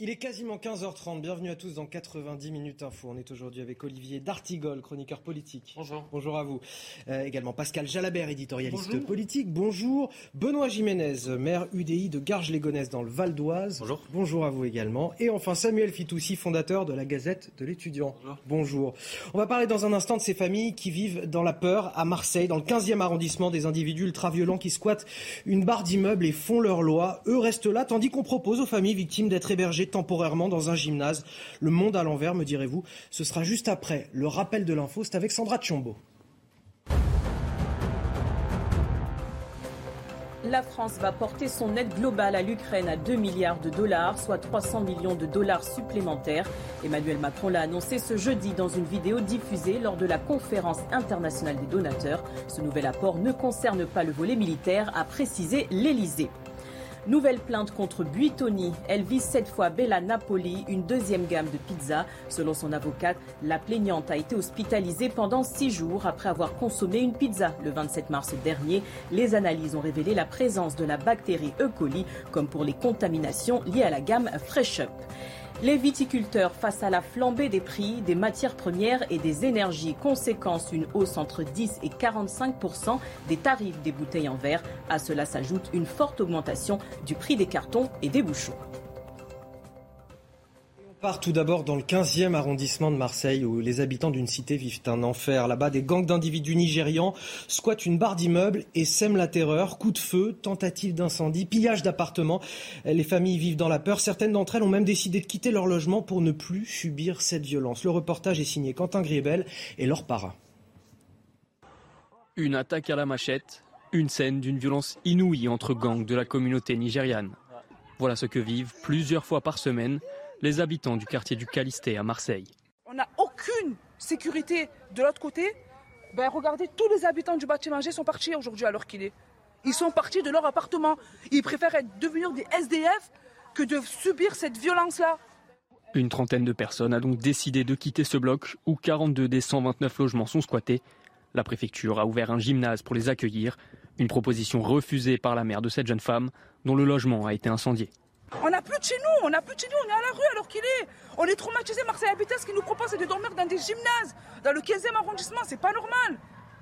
Il est quasiment 15h30. Bienvenue à tous dans 90 minutes info. On est aujourd'hui avec Olivier D'Artigol, chroniqueur politique. Bonjour. Bonjour à vous. Euh, également Pascal Jalabert, éditorialiste politique. Bonjour. Benoît Jiménez, maire UDI de Garges-les-Gonesse dans le Val d'Oise. Bonjour. Bonjour à vous également. Et enfin Samuel Fitoussi, fondateur de la Gazette de l'étudiant. Bonjour. On va parler dans un instant de ces familles qui vivent dans la peur à Marseille, dans le 15e arrondissement, des individus ultra-violents qui squattent une barre d'immeubles et font leur loi. Eux restent là, tandis qu'on propose aux familles victimes d'être hébergées temporairement dans un gymnase. Le monde à l'envers, me direz-vous. Ce sera juste après le rappel de l'info. C'est avec Sandra Tchombo. La France va porter son aide globale à l'Ukraine à 2 milliards de dollars, soit 300 millions de dollars supplémentaires. Emmanuel Macron l'a annoncé ce jeudi dans une vidéo diffusée lors de la conférence internationale des donateurs. Ce nouvel apport ne concerne pas le volet militaire, a précisé l'Elysée. Nouvelle plainte contre Buitoni. Elle vise cette fois Bella Napoli, une deuxième gamme de pizza. Selon son avocate, la plaignante a été hospitalisée pendant six jours après avoir consommé une pizza le 27 mars dernier. Les analyses ont révélé la présence de la bactérie E. coli, comme pour les contaminations liées à la gamme Fresh Up. Les viticulteurs face à la flambée des prix des matières premières et des énergies. Conséquence, une hausse entre 10 et 45% des tarifs des bouteilles en verre. À cela s'ajoute une forte augmentation du prix des cartons et des bouchons. Part tout d'abord dans le 15e arrondissement de Marseille où les habitants d'une cité vivent un enfer. Là-bas, des gangs d'individus nigérians squattent une barre d'immeubles et sèment la terreur. Coups de feu, tentatives d'incendie, pillage d'appartements. Les familles vivent dans la peur. Certaines d'entre elles ont même décidé de quitter leur logement pour ne plus subir cette violence. Le reportage est signé Quentin Griebel et leur para. Une attaque à la machette, une scène d'une violence inouïe entre gangs de la communauté nigériane. Voilà ce que vivent plusieurs fois par semaine les habitants du quartier du Calisté à Marseille. On n'a aucune sécurité de l'autre côté. Ben, regardez, tous les habitants du bâtiment G sont partis aujourd'hui alors qu'il est. Ils sont partis de leur appartement. Ils préfèrent être, devenir des SDF que de subir cette violence-là. Une trentaine de personnes a donc décidé de quitter ce bloc où 42 des 129 logements sont squattés. La préfecture a ouvert un gymnase pour les accueillir, une proposition refusée par la mère de cette jeune femme dont le logement a été incendié. On n'a plus de chez nous, on n'a plus de chez nous, on est à la rue alors qu'il est. On est traumatisé, Marseille Habitat, ce qu'il nous propose c'est de dormir dans des gymnases, dans le 15e arrondissement, c'est pas normal.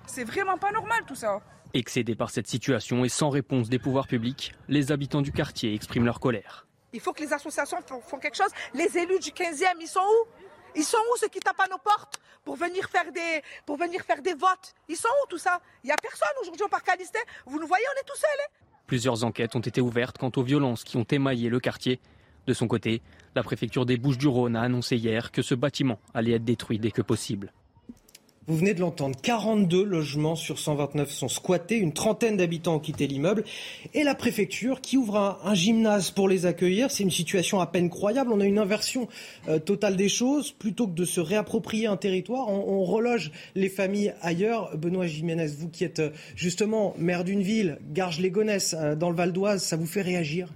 C'est vraiment pas normal tout ça. Excédés par cette situation et sans réponse des pouvoirs publics, les habitants du quartier expriment leur colère. Il faut que les associations font quelque chose. Les élus du 15e, ils sont où? Ils sont où ceux qui tapent à nos portes pour venir faire des, pour venir faire des votes? Ils sont où tout ça? Il n'y a personne aujourd'hui au parc Calisté. Vous nous voyez, on est tout seuls. Hein? Plusieurs enquêtes ont été ouvertes quant aux violences qui ont émaillé le quartier. De son côté, la préfecture des Bouches-du-Rhône a annoncé hier que ce bâtiment allait être détruit dès que possible. Vous venez de l'entendre, 42 logements sur 129 sont squattés, une trentaine d'habitants ont quitté l'immeuble et la préfecture qui ouvre un, gymnase pour les accueillir. C'est une situation à peine croyable. On a une inversion euh, totale des choses. Plutôt que de se réapproprier un territoire, on, reloge les familles ailleurs. Benoît Jiménez, vous qui êtes euh, justement maire d'une ville, Garges-les-Gonesse, euh, dans le Val d'Oise, ça vous fait réagir?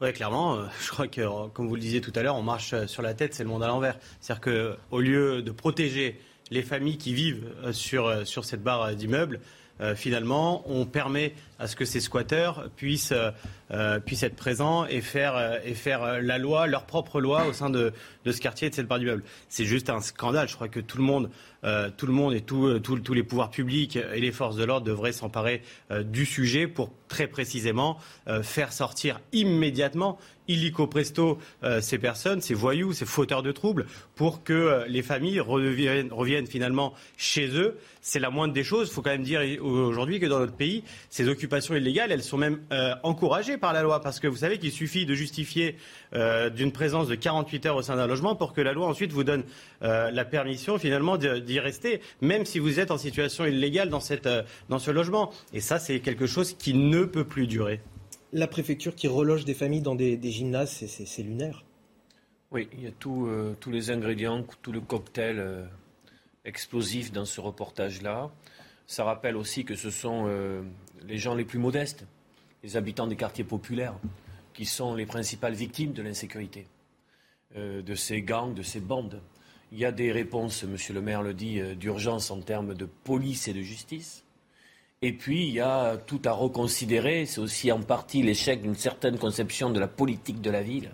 Oui, clairement, je crois que, comme vous le disiez tout à l'heure, on marche sur la tête, c'est le monde à l'envers. C'est-à-dire qu'au lieu de protéger les familles qui vivent sur, sur cette barre d'immeubles, finalement, on permet à ce que ces squatteurs puissent, puissent être présents et faire, et faire la loi, leur propre loi au sein de, ce quartier et de cette part du meuble. C'est juste un scandale. Je crois que tout le monde euh, tout le monde et euh, tous les pouvoirs publics et les forces de l'ordre devraient s'emparer euh, du sujet pour très précisément faire sortir immédiatement illico presto ces personnes, ces voyous, ces fauteurs de troubles, pour que les familles reviennent, reviennent finalement chez eux. C'est la moindre des choses. Il faut quand même dire aujourd'hui que dans notre pays, ces occupations illégales, elles sont même encouragées par la loi, parce que vous savez qu'il suffit de justifier d'une présence de 48 heures au sein d'un logement pour que la loi ensuite vous donne la permission finalement d'y rester, même si vous êtes en situation illégale dans, cette, euh, dans ce logement. Et ça, c'est quelque chose qui ne peut plus durer. La préfecture qui reloge des familles dans des, gymnases, c'est lunaire. Oui, il y a euh, tous les ingrédients, tout le cocktail euh, explosif dans ce reportage-là. Ça rappelle aussi que ce sont les gens les plus modestes, les habitants des quartiers populaires, qui sont les principales victimes de l'insécurité, de ces gangs, de ces bandes. Il y a des réponses, Monsieur le maire le dit, euh, d'urgence en termes de police et de justice. Et puis, il y a tout à reconsidérer. C'est aussi en partie l'échec d'une certaine conception de la politique de la ville,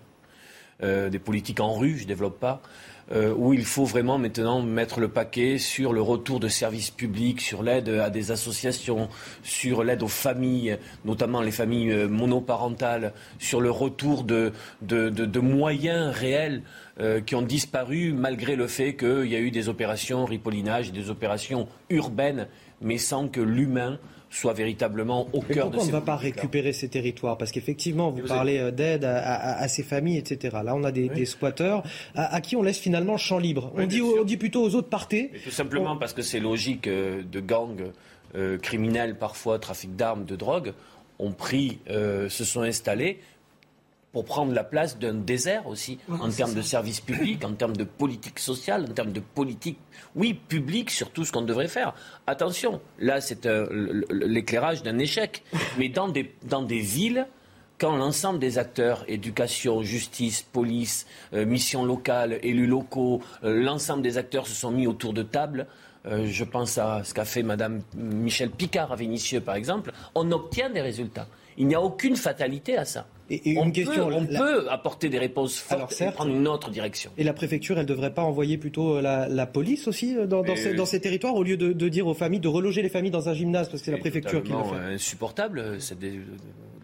euh, des politiques en rue, je ne développe pas, euh, où il faut vraiment maintenant mettre le paquet sur le retour de services publics, sur l'aide à des associations, sur l'aide aux familles, notamment les familles monoparentales, sur le retour de moyens réels euh, qui ont disparu malgré le fait qu'il y a eu des opérations ripollinage, des opérations urbaines, mais sans que l'humain soit véritablement au cœur de ces on ne va pas récupérer ces territoires? Parce qu'effectivement, vous, parlez euh, d'aide à, ces familles, etc. Là, on a des, squatteurs à, qui on laisse finalement champ libre. on, dit, on dit plutôt aux autres partez. tout simplement parce que c'est logique euh, de gangs criminels, parfois trafic d'armes, de drogue, ont pris, se sont installés pour prendre la place d'un désert aussi, en termes de services publics, en termes de politique sociale, en termes de politique, oui, publique sur tout ce qu'on devrait faire. Attention, là, c'est euh, l'éclairage d'un échec. Mais dans des, dans des villes, quand l'ensemble des acteurs, éducation, justice, police, euh, mission locale, élus locaux, euh, l'ensemble des acteurs se sont mis autour de table, je pense à ce qu'a fait Mme Michel Picard à Vénissieux, par exemple, on obtient des résultats. Il n'y a aucune fatalité à ça. Et, on, peut, apporter des réponses fortes et prendre une autre direction. Et la préfecture, elle ne devrait pas envoyer plutôt euh, la, police aussi euh, dans, ces, territoires au lieu de, dire aux familles de reloger les familles dans un gymnase parce que c'est la préfecture qui le fait. Euh, insupportable, c'est de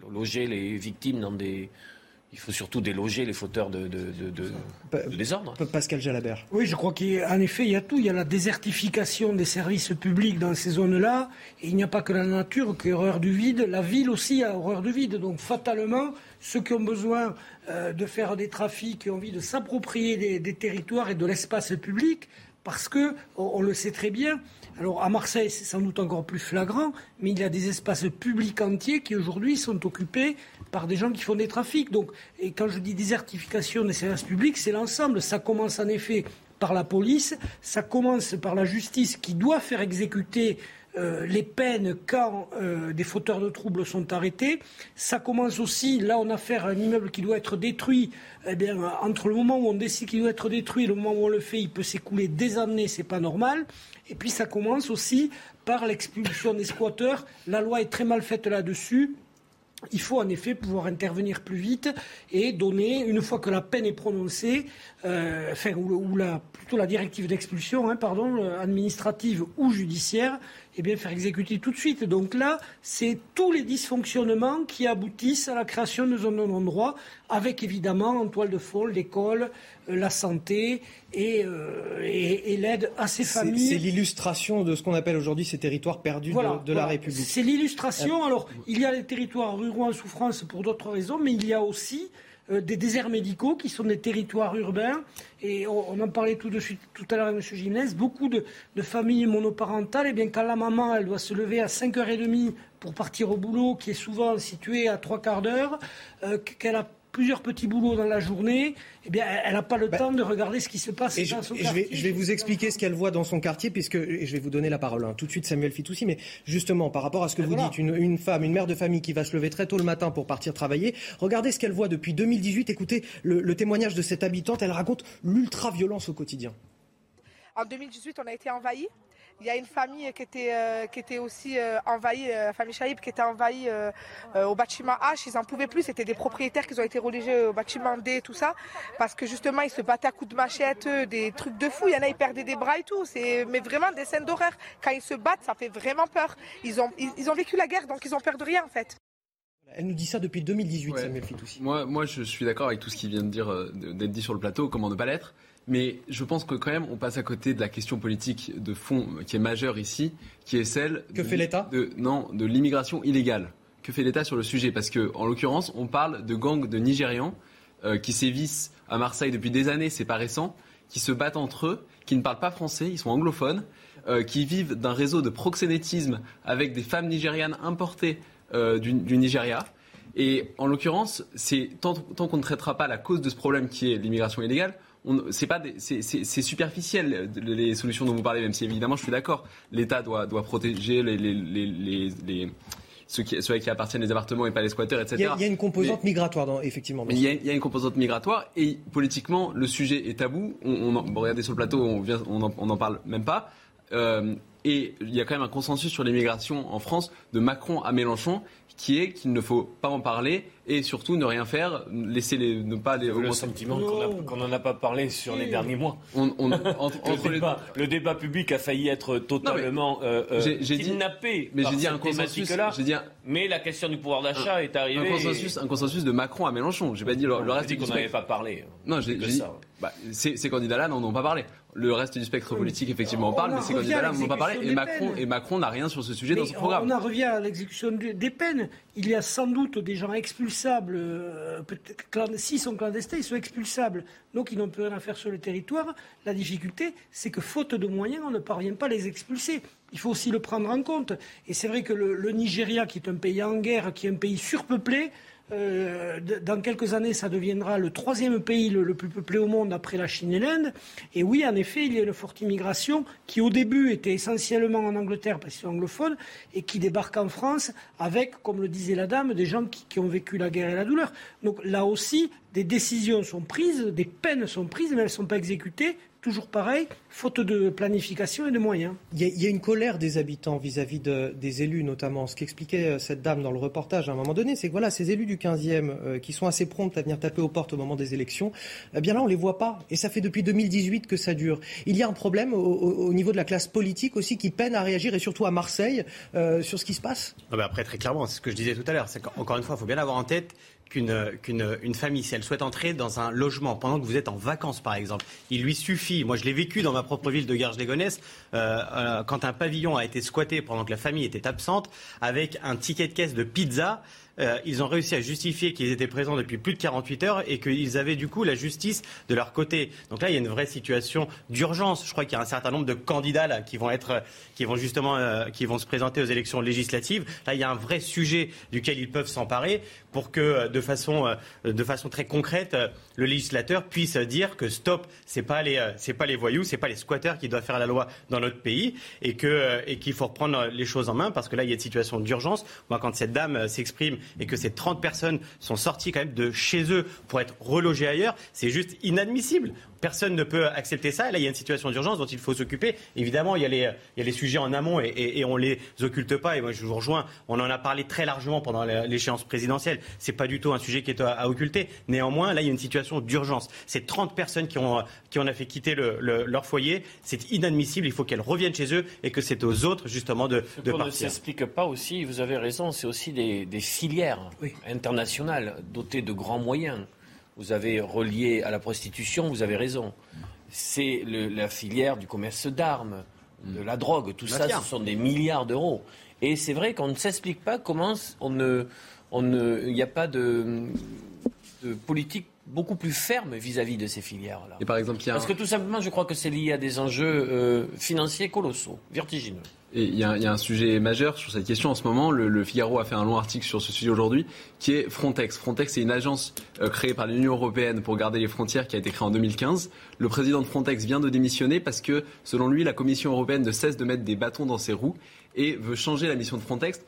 loger les victimes dans des il faut surtout déloger les fauteurs de, désordre. Pascal Jalabert. Oui, je crois qu'en effet, il y a tout. Il y a la désertification des services publics dans ces zones-là. Et il n'y a pas que la nature qui a horreur du vide. La ville aussi a horreur du vide. Donc, fatalement, ceux qui ont besoin euh, de faire des trafics, qui ont envie de s'approprier des, territoires et de l'espace public, parce que, on, le sait très bien, alors à Marseille, c'est sans doute encore plus flagrant, mais il y a des espaces publics entiers qui aujourd'hui sont occupés par des gens qui font des trafics. Donc, et quand je dis désertification des services publics, c'est l'ensemble. Ça commence en effet par la police, ça commence par la justice qui doit faire exécuter euh, les peines quand euh, des fauteurs de troubles sont arrêtés. Ça commence aussi, là on a affaire à un immeuble qui doit être détruit. Eh entre le moment où on décide qu'il doit être détruit et le moment où on le fait, il peut s'écouler des années, c'est pas normal. Et puis ça commence aussi par l'expulsion des squatteurs. La loi est très mal faite là-dessus. Il faut en effet pouvoir intervenir plus vite et donner, une fois que la peine est prononcée, euh, ou, plutôt la directive d'expulsion, hein, pardon, euh, administrative ou judiciaire, eh bien faire exécuter tout de suite. Donc là, c'est tous les dysfonctionnements qui aboutissent à la création de zones de non-droit, avec évidemment en toile de fond l'école, euh, la santé euh, et, et, l'aide à ces familles. C'est l'illustration de ce qu'on appelle aujourd'hui ces territoires perdus de, la République. C'est l'illustration. Alors, il y a les territoires ruraux en souffrance pour d'autres raisons, mais il y a aussi euh, des déserts médicaux qui sont des territoires urbains. Et on, en parlait tout de suite tout à l'heure avec M. Gimnès, beaucoup de, familles monoparentales, et eh bien quand la maman elle doit se lever à 5h30 pour partir au boulot, qui est souvent situé à trois quarts d'heure, qu'elle a plusieurs petits boulots dans la journée, eh bien, elle n'a pas le bah, temps de regarder ce qui se passe dans son quartier. Je vais, vous expliquer ce qu'elle voit dans son quartier, puisque je vais vous donner la parole hein. tout de suite, Samuel Fitoussi. Mais justement, par rapport à ce que ben vous dites, une, femme, une mère de famille qui va se lever très tôt le matin pour partir travailler, regardez ce qu'elle voit depuis 2018. Écoutez le, le témoignage de cette habitante. Elle raconte l'ultra-violence au quotidien. En 2018, on a été envahi Il y a une famille qui était, euh, qui était aussi euh, envahie, la famille Chaïb, qui était envahie au bâtiment H. Ils n'en pouvaient plus. C'était des propriétaires qui ont été relogés au bâtiment D, tout ça. Parce que justement, ils se battaient à coups de machette, des trucs de fou. Il y en a, ils perdaient des bras et tout. C'est, mais vraiment des scènes d'horreur. Quand ils se battent, ça fait vraiment peur. Ils ont, ils, ont vécu la guerre, donc ils ont peur de rien, en fait. Elle nous dit ça depuis 2018, ouais. Samuel aussi. Moi, moi, je suis d'accord avec tout ce qui vient de dire, d'être dit sur le plateau. Comment ne pas l'être mais je pense que quand même, on passe à côté de la question politique de fond qui est majeure ici, qui est celle que fait l'État de, Non, de l'immigration illégale. Que fait l'État sur le sujet? Parce que, en l'occurrence, on parle de gangs de Nigérians euh, qui sévissent à Marseille depuis des années, c'est pas récent, qui se battent entre eux, qui ne parlent pas français, ils sont anglophones, euh, qui vivent d'un réseau de proxénétisme avec des femmes nigérianes importées euh, du, du Nigeria. Et en l'occurrence, c'est tant, tant qu'on ne traitera pas la cause de ce problème qui est l'immigration illégale, c'est pas c'est superficiel les solutions dont vous parlez, même si évidemment je suis d'accord, l'État doit, doit protéger les, les, les, les ceux, qui, ceux qui appartiennent les appartements et pas les squatteurs, etc. Il y a, une composante migratoire, dans, effectivement. Mais il y, a, il y, a, une composante migratoire et politiquement, le sujet est tabou. On, on bon, regardez sur le plateau, on n'en on on en parle même pas. Euh, et il y a quand même un consensus sur l'immigration en France de Macron à Mélenchon qui est qu'il ne faut pas en parler et surtout ne rien faire, laisser les, ne pas les. Le sentiment qu'on n'en a pas parlé sur les derniers mois. On, on, entre, le, débat, le, débat, public a failli être totalement euh, euh, kidnappé mais j'ai dit un consensus. Là, dit un, mais la question du pouvoir d'achat est arrivée. Un consensus, un consensus de Macron à Mélenchon. J'ai pas dit le, le reste. dit qu'on n'avait pas parlé. Non, j'ai dit. Bah, ces, ces candidats-là n'en ont pas parlé. Le reste du spectre politique, effectivement, on parle, mais ces candidats-là n'en ont pas parlé. Et Macron, et Macron n'a rien sur ce sujet dans son programme. On en revient à l'exécution des peines. Il y a sans doute des gens expulsables. Euh, S'ils sont clandestins, ils sont expulsables. Donc ils n'ont plus rien à faire sur le territoire. La difficulté, c'est que faute de moyens, on ne parvient pas à les expulser. Il faut aussi le prendre en compte. Et c'est vrai que le, le Nigeria, qui est un pays en guerre, qui est un pays surpeuplé, euh, dans quelques années, ça deviendra le troisième pays le, plus peuplé au monde après la Chine et l'Inde. Et oui, en effet, il y a une forte immigration qui, au début, était essentiellement en Angleterre parce qu'ils sont anglophones et qui débarque en France avec, comme le disait la dame, des gens qui, qui ont vécu la guerre et la douleur. Donc là aussi, des décisions sont prises, des peines sont prises, mais elles ne sont pas exécutées toujours pareil, faute de planification et de moyens. Il y a, une colère des habitants vis-à-vis des élus, notamment. Ce qu'expliquait euh, cette dame dans le reportage à un moment donné, c'est que voilà, ces élus du 15e euh, qui sont assez prompts à venir taper aux portes au moment des élections, eh bien là, on ne les voit pas. Et ça fait depuis 2018 que ça dure. Il y a un problème au, niveau de la classe politique aussi qui peine à réagir, et surtout à Marseille, euh, sur ce qui se passe. après, très clairement, c'est ce que je disais tout à l'heure. C'est qu'encore une fois, il faut bien avoir en tête qu'une une famille, si elle souhaite entrer dans un logement pendant que vous êtes en vacances, par exemple, il lui suffit, moi je l'ai vécu dans ma propre ville de Garges-les-Gonesse, euh, euh, quand un pavillon a été squatté pendant que la famille était absente, avec un ticket de caisse de pizza, euh, ils ont réussi à justifier qu'ils étaient présents depuis plus de 48 heures et qu'ils avaient du coup la justice de leur côté. Donc là, il y a une vraie situation d'urgence. Je crois qu'il y a un certain nombre de candidats là, qui vont être, qui vont justement, euh, qui vont se présenter aux élections législatives. Là, il y a un vrai sujet duquel ils peuvent s'emparer pour que, euh, de façon, de façon très concrète, le législateur puisse dire que stop, c'est pas les, c'est pas les voyous, c'est pas les squatteurs qui doivent faire la loi dans notre pays et que, et qu'il faut reprendre les choses en main parce que là, il y a une situation d'urgence. Moi, quand cette dame s'exprime et que ces 30 personnes sont sorties quand même de chez eux pour être relogées ailleurs, c'est juste inadmissible. Personne ne peut accepter ça. là, il y a une situation d'urgence dont il faut s'occuper. Évidemment, il y, a les, il y, a les, sujets en amont et, et, et on les occulte pas. Et moi, je vous rejoins. On en a parlé très largement pendant l'échéance présidentielle. C'est pas du tout un sujet qui est à, occulter. Néanmoins, là, il y a une situation d'urgence. Ces 30 personnes qui ont, qui ont fait quitter le, leur foyer, c'est inadmissible. Il faut qu'elles reviennent chez eux et que c'est aux autres, justement, de, de partir. ne s'explique pas aussi, vous avez raison, c'est aussi des, des filières internationales dotées de grands moyens vous avez relié à la prostitution, vous avez raison. C'est la filière du commerce d'armes, de la drogue, tout ça, ce sont des milliards d'euros. Et c'est vrai qu'on ne s'explique pas comment on ne, on ne, il n'y a pas de, de politique beaucoup plus ferme vis-à-vis de ces filières-là. Et par exemple, Parce que tout simplement, je crois que c'est lié à des enjeux euh, financiers colossaux, vertigineux. Et il y, a un sujet majeur sur cette question en ce moment. Le, Figaro a fait un long article sur ce sujet aujourd'hui, qui est Frontex. Frontex, c'est une agence euh, créée par l'Union européenne pour garder les frontières, qui a été créée en 2015. Le président de Frontex vient de démissionner parce que, selon lui, la Commission européenne ne cesse de mettre des bâtons dans ses roues et veut changer la mission de Frontex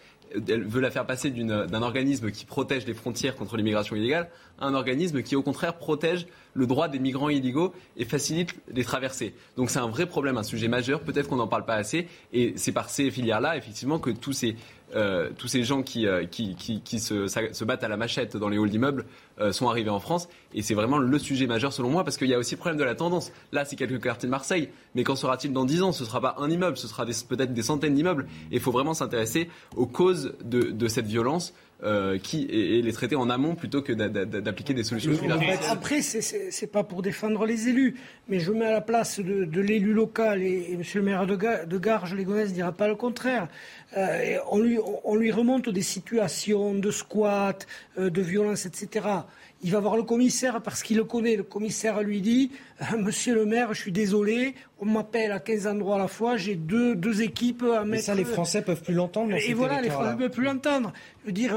elle veut la faire passer d'un organisme qui protège les frontières contre l'immigration illégale un organisme qui, au contraire, protège le droit des migrants illégaux et facilite les traversées. Donc c'est un vrai problème, un sujet majeur. Peut-être qu'on n'en parle pas assez. Et c'est par ces filières-là, effectivement, que tous ces euh, tous ces gens qui, euh, qui, qui, se, battent à la machette dans les halls d'immeubles euh, sont arrivés en France. Et c'est vraiment le sujet majeur selon moi, parce qu'il y a aussi le problème de la tendance. Là, c'est quelques quartiers de Marseille, mais qu'en sera-t-il dans 10 ans? Ce ne sera pas un immeuble, ce sera peut-être des centaines d'immeubles. Et il faut vraiment s'intéresser aux causes de cette violence. Euh, qui, et, les traiter en amont plutôt que d'appliquer des solutions Après, c'est pas pour défendre les élus, mais je mets à la place de, l'élu local et, M. le maire de, de Garges, les ne dira pas le contraire. Euh, on, lui, on, lui, remonte des situations de squat, euh, de violence, etc. Il va voir le commissaire parce qu'il le connaît. Le commissaire lui dit euh, Monsieur le maire, je suis désolé, on m'appelle à 15 endroits à la fois, j'ai deux, deux équipes à mettre. Mais ça, les Français peuvent plus l'entendre. Et voilà, les Français peuvent plus l'entendre. Je veux dire,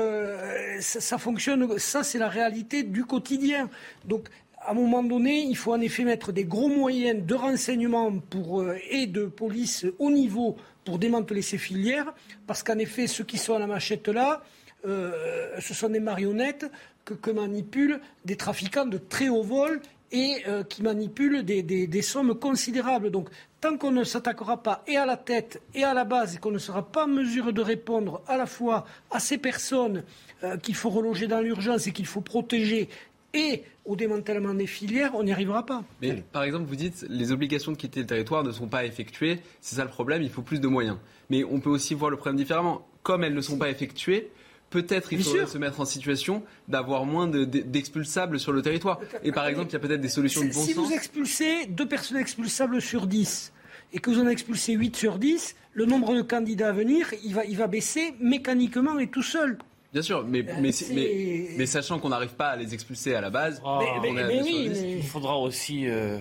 ça, ça, fonctionne, ça, c'est la réalité du quotidien. Donc, à un moment donné, il faut en effet mettre des gros moyens de renseignement pour, et de police au niveau pour démanteler ces filières, parce qu'en effet, ceux qui sont à la machette là, euh, ce sont des marionnettes que, manipulent des trafiquants de très haut vol et euh, qui manipulent des, sommes considérables. Donc, tant qu'on ne s'attaquera pas et à la tête et à la base et qu'on ne sera pas en mesure de répondre à la fois à ces personnes euh, qu'il faut reloger dans l'urgence et qu'il faut protéger et au démantèlement des filières, on n'y arrivera pas. Mais par exemple, vous dites les obligations de quitter le territoire ne sont pas effectuées. C'est ça le problème, il faut plus de moyens. Mais on peut aussi voir le problème différemment. Comme elles ne sont pas effectuées, peut-être il faudrait se mettre en situation d'avoir moins d'expulsables sur le territoire. Et par exemple, il y a peut-être des solutions de bon sens. Si vous expulsez deux personnes expulsables sur 10 et que vous en expulsez 8 sur 10, le nombre de candidats à venir, il va, il va baisser mécaniquement et tout seul. Bien sûr, mais, euh, mais, mais, sachant qu'on n'arrive pas à les expulser à la base, il faudra aussi, euh,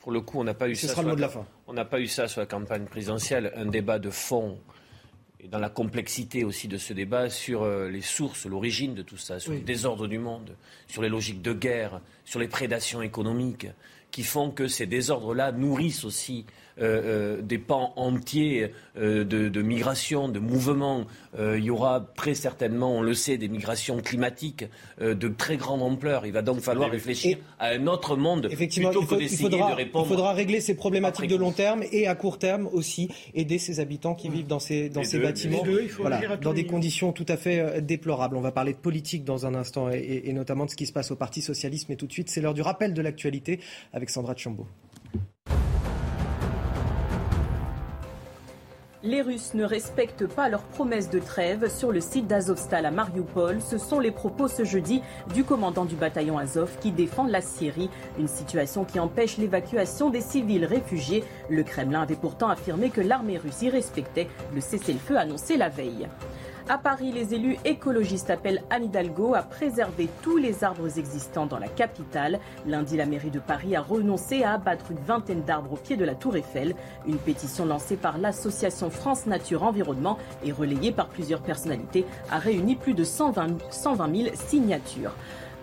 pour le coup, on n'a pas eu Ce ça. Sera le mot de la fin. On n'a pas eu ça sur la campagne présidentielle, un débat de fond et dans la complexité aussi de ce débat sur euh, les sources, l'origine de tout ça, sur le désordre du monde, sur les logiques de guerre, sur les prédations économiques, qui font que ces désordres-là nourrissent aussi euh, euh, des pans entiers euh, de, migration, de mouvements. il y aura très certainement, on le sait, des migrations climatiques de très grande ampleur. Il va donc falloir réfléchir à un autre monde Effectivement, plutôt que d'essayer de répondre. Il faudra régler ces problématiques de long terme et à court terme aussi aider ces habitants qui vivent dans ces, dans ces bâtiments dans des conditions tout à fait déplorables. On va parler de politique dans un instant et, et notamment de ce qui se passe au Parti socialiste. Mais tout de suite, c'est l'heure du rappel de l'actualité avec Les Russes ne respectent pas leurs promesses de trêve sur le site d'Azovstal à Mariupol. Ce sont les propos ce jeudi du commandant du bataillon Azov qui défend la Syrie, une situation qui empêche l'évacuation des civils réfugiés. Le Kremlin avait pourtant affirmé que l'armée russe y respectait le cessez-le-feu annoncé la veille. À Paris, les élus écologistes appellent Anne Hidalgo à préserver tous les arbres existants dans la capitale. Lundi, la mairie de Paris a renoncé à abattre une vingtaine d'arbres au pied de la Tour Eiffel. Une pétition lancée par l'association France Nature Environnement et relayée par plusieurs personnalités a réuni plus de 120 000 signatures.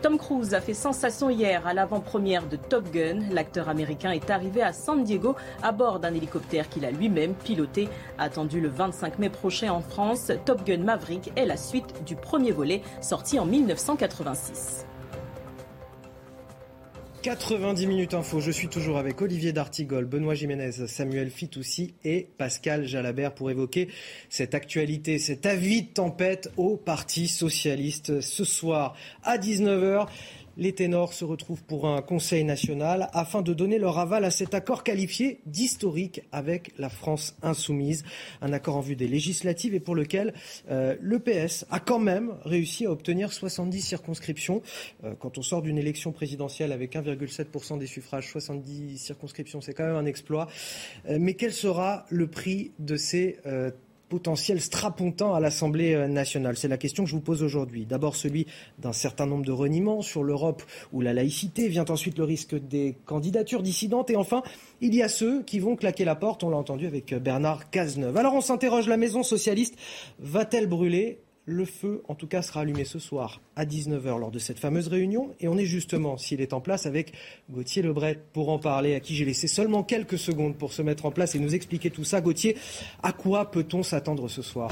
Tom Cruise a fait sensation hier à l'avant-première de Top Gun. L'acteur américain est arrivé à San Diego à bord d'un hélicoptère qu'il a lui-même piloté. Attendu le 25 mai prochain en France, Top Gun Maverick est la suite du premier volet sorti en 1986. 90 minutes info. Je suis toujours avec Olivier D'Artigol, Benoît Jiménez, Samuel Fitoussi et Pascal Jalabert pour évoquer cette actualité, cet avis de tempête au Parti Socialiste ce soir à 19h. Les ténors se retrouvent pour un conseil national afin de donner leur aval à cet accord qualifié d'historique avec la France insoumise. Un accord en vue des législatives et pour lequel euh, le PS a quand même réussi à obtenir 70 circonscriptions. Euh, quand on sort d'une élection présidentielle avec 1,7% des suffrages, 70 circonscriptions, c'est quand même un exploit. Euh, mais quel sera le prix de ces potentiel strapontant à l'Assemblée euh, nationale C'est la question que je vous pose aujourd'hui. D'abord celui d'un certain nombre de reniements sur l'Europe ou la laïcité, vient ensuite le risque des candidatures dissidentes et enfin il y a ceux qui vont claquer la porte, on l'a entendu avec Bernard Cazeneuve. Alors on s'interroge, la maison socialiste va-t-elle brûler le feu, en tout cas, sera allumé ce soir à 19h lors de cette fameuse réunion. Et on est justement, s'il est en place, avec Gauthier Lebret pour en parler, à qui j'ai laissé seulement quelques secondes pour se mettre en place et nous expliquer tout ça. Gauthier, à quoi peut-on s'attendre ce soir?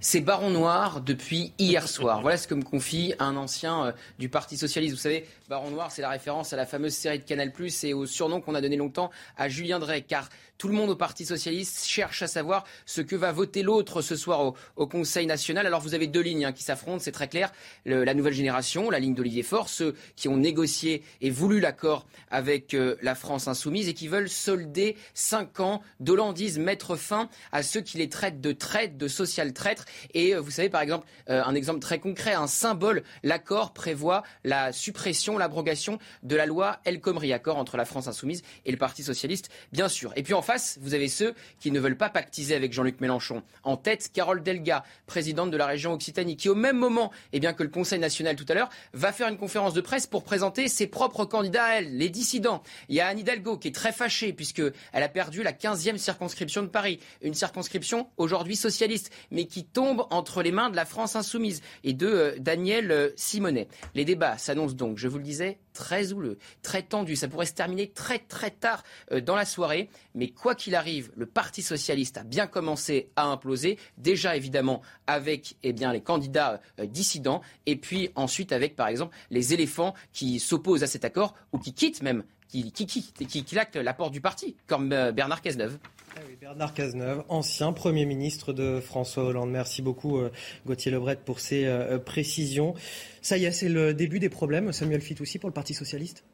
C'est Baron Noir depuis hier soir. Voilà ce que me confie un ancien euh, du Parti Socialiste. Vous savez, Baron Noir, c'est la référence à la fameuse série de Canal+, et au surnom qu'on a donné longtemps à Julien Drey, car tout le monde au Parti Socialiste cherche à savoir ce que va voter l'autre ce soir au, Conseil National. Alors vous avez deux lignes hein, qui s'affrontent, c'est très clair. la nouvelle génération, la ligne d'Olivier Faure, ceux qui ont négocié et voulu l'accord avec euh, la France insoumise et qui veulent solder cinq ans d'Hollandise, mettre fin à ceux qui les traitent de traite, de social traître. Et euh, vous savez, par exemple, euh, un exemple très concret, un symbole, l'accord prévoit la suppression, l'abrogation de la loi El Khomri, accord entre la France insoumise et le Parti socialiste, bien sûr. Et puis en face, vous avez ceux qui ne veulent pas pactiser avec Jean-Luc Mélenchon. En tête, Carole Delga, présidente de la région Occitanie, qui au même moment, eh bien que le Conseil national tout à l'heure, va faire une conférence de presse pour présenter ses propres candidats à elle, les dissidents. Il y a Anne Hidalgo qui est très fâchée puisqu'elle a perdu la 15e circonscription de Paris, une circonscription aujourd'hui socialiste, mais qui tombe entre les mains de la France insoumise et de euh, Daniel euh, Simonet. Les débats s'annoncent donc, je vous le disais, très houleux, très tendus. Ça pourrait se terminer très très tard euh, dans la soirée. Mais quoi qu'il arrive, le Parti socialiste a bien commencé à imploser. Déjà évidemment avec eh bien, les candidats dissidents et puis ensuite avec par exemple les éléphants qui s'opposent à cet accord ou qui quittent même, qui, qui, qui, qui, qui la porte du parti, comme Bernard Cazeneuve. Ah Bernard Cazeneuve, ancien Premier ministre de François Hollande. Merci beaucoup euh, Gauthier Lebret pour ces euh, précisions. Ça y est, c'est le début des problèmes. Samuel aussi pour le Parti Socialiste?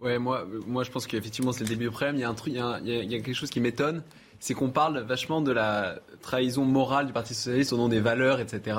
Ouais, moi, moi je pense qu'effectivement c'est le début des problèmes. Il y a, un truc, il y a, il y a quelque chose qui m'étonne, c'est qu'on parle vachement de la trahison morale du Parti Socialiste au nom des valeurs, etc.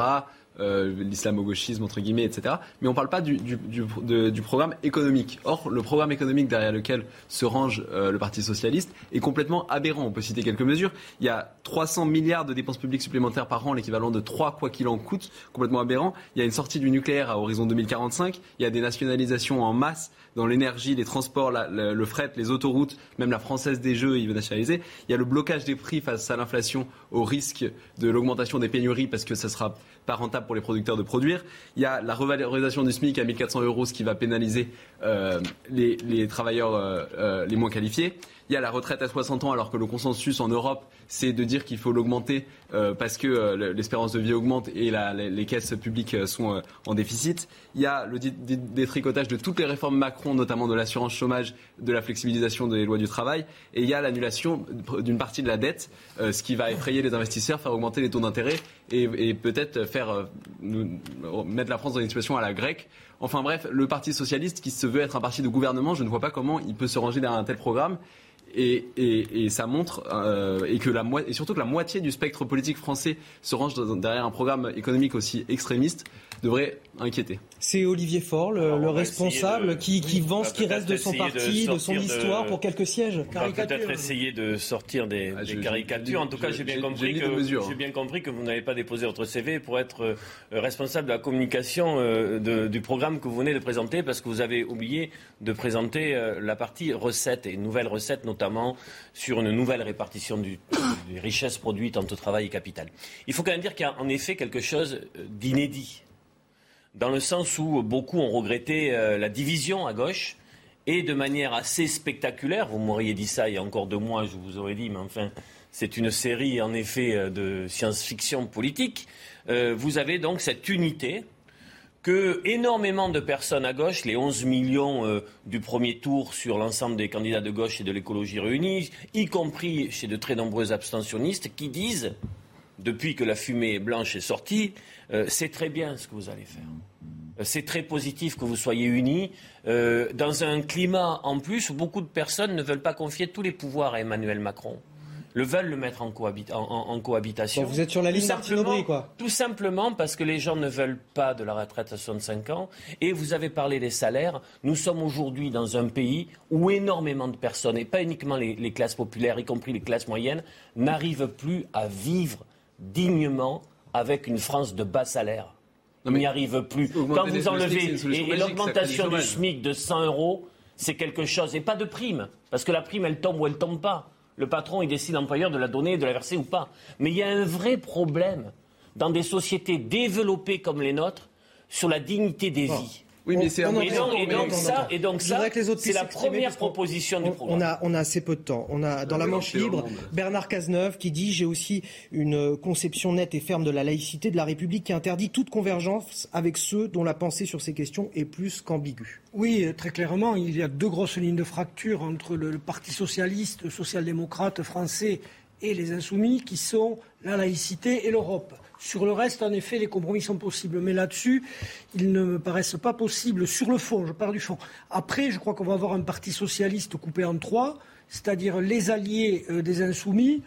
Euh, l'islamo-gauchisme, entre guillemets, etc. Mais on ne parle pas du, du, programme économique. Or, le programme économique derrière lequel se range euh, le Parti socialiste est complètement aberrant. On peut citer quelques mesures. Il y a 300 milliards de dépenses publiques supplémentaires par an, l'équivalent de 3 quoi qu'il en coûte, complètement aberrant. Il y a une sortie du nucléaire à horizon 2045. Il y a des nationalisations en masse dans l'énergie, les transports, le, fret, les autoroutes, même la française des jeux, il veut nationaliser. Il y a le blocage des prix face à l'inflation, au risque de l'augmentation des pénuries parce que ça sera pas rentable pour les producteurs de produire. Il y a la revalorisation du SMIC à 1400 euros, ce qui va pénaliser euh, les, travailleurs euh, euh, les moins qualifiés. Il y a la retraite à 60 ans, alors que le consensus en Europe, c'est de dire qu'il faut l'augmenter parce que l'espérance de vie augmente et les, caisses publiques sont en déficit. Il y a le détricotage de toutes les réformes Macron, notamment de l'assurance chômage, de la flexibilisation des lois du travail. Et il y a l'annulation d'une partie de la dette, ce qui va effrayer les investisseurs, faire augmenter les taux d'intérêt et, peut-être faire mettre la France dans une situation à la grecque Enfin bref, le Parti socialiste qui se veut être un parti de gouvernement, je ne vois pas comment il peut se ranger derrière un tel programme. Et, ça montre euh, et que la et surtout que la moitié du spectre politique français se range derrière un programme économique aussi extrémiste devrait inquiéter. C'est Olivier Faure, le, responsable, qui, vend ce qui reste de son parti, de, son histoire pour quelques sièges. On va peut-être essayer de sortir des, ah, caricatures. En tout cas, j'ai bien, compris que, j'ai hein. bien compris que vous n'avez pas déposé votre CV pour être euh, responsable de la communication euh, du programme que vous venez de présenter, parce que vous avez oublié de présenter euh, la partie recettes et nouvelles recettes, notamment sur une nouvelle répartition des richesses produites entre travail et capital. Il faut quand même dire qu'il y a en effet quelque chose d'inédit dans le sens où beaucoup ont regretté euh, la division à gauche et de manière assez spectaculaire. Vous m'auriez dit ça il y a encore deux mois, je vous aurais dit, mais enfin, c'est une série en effet euh, de science-fiction politique. Euh, vous avez donc cette unité que énormément de personnes à gauche, les 11 millions du premier tour sur l'ensemble des candidats de gauche et de l'écologie réunis, y compris chez de très nombreux abstentionnistes, qui disent, depuis que la fumée blanche est sortie, c'est très bien ce que vous allez faire. Euh, c'est très positif que vous soyez unis, euh, dans un climat en plus où beaucoup de personnes ne veulent pas confier tous les pouvoirs à Emmanuel Macron. Le veulent le mettre en, cohabitation. vous êtes sur la ligne Martine quoi. Tout simplement parce que les gens ne veulent pas de la retraite à 65 ans. Et vous avez parlé des salaires. Nous sommes aujourd'hui dans un pays où énormément de personnes, et pas uniquement les classes populaires, y compris les classes moyennes, n'arrivent plus à vivre dignement avec une France de bas salaire. On n'y arrive plus. Quand vous enlevez et, l'augmentation du SMIC de 100 euros, c'est quelque chose. Et pas de prime, parce que la prime, elle tombe ou elle tombe pas. Le patron, il décide l'employeur de la donner, de la verser ou pas. Mais il y a un vrai problème dans des sociétés développées comme les nôtres sur la dignité des vies. Oui, mais c'est un et, donc, ça, et donc ça, c'est la première proposition du programme. On a, on a assez peu de temps. On a dans la manche libre Bernard Cazeneuve qui dit j'ai aussi une conception nette et ferme de la laïcité de la République qui interdit toute convergence avec ceux dont la pensée sur ces questions est plus qu'ambiguë. Oui, très clairement, il y a deux grosses lignes de fracture entre le, Parti socialiste, le social-démocrate français et les insoumis, qui sont la laïcité et l'Europe. Sur le reste, en effet, les compromis sont possibles. Mais là-dessus, ils ne me paraissent pas possibles sur le fond. Je parle du fond. Après, je crois qu'on va avoir un parti socialiste coupé en trois, c'est-à-dire les alliés euh, des insoumis,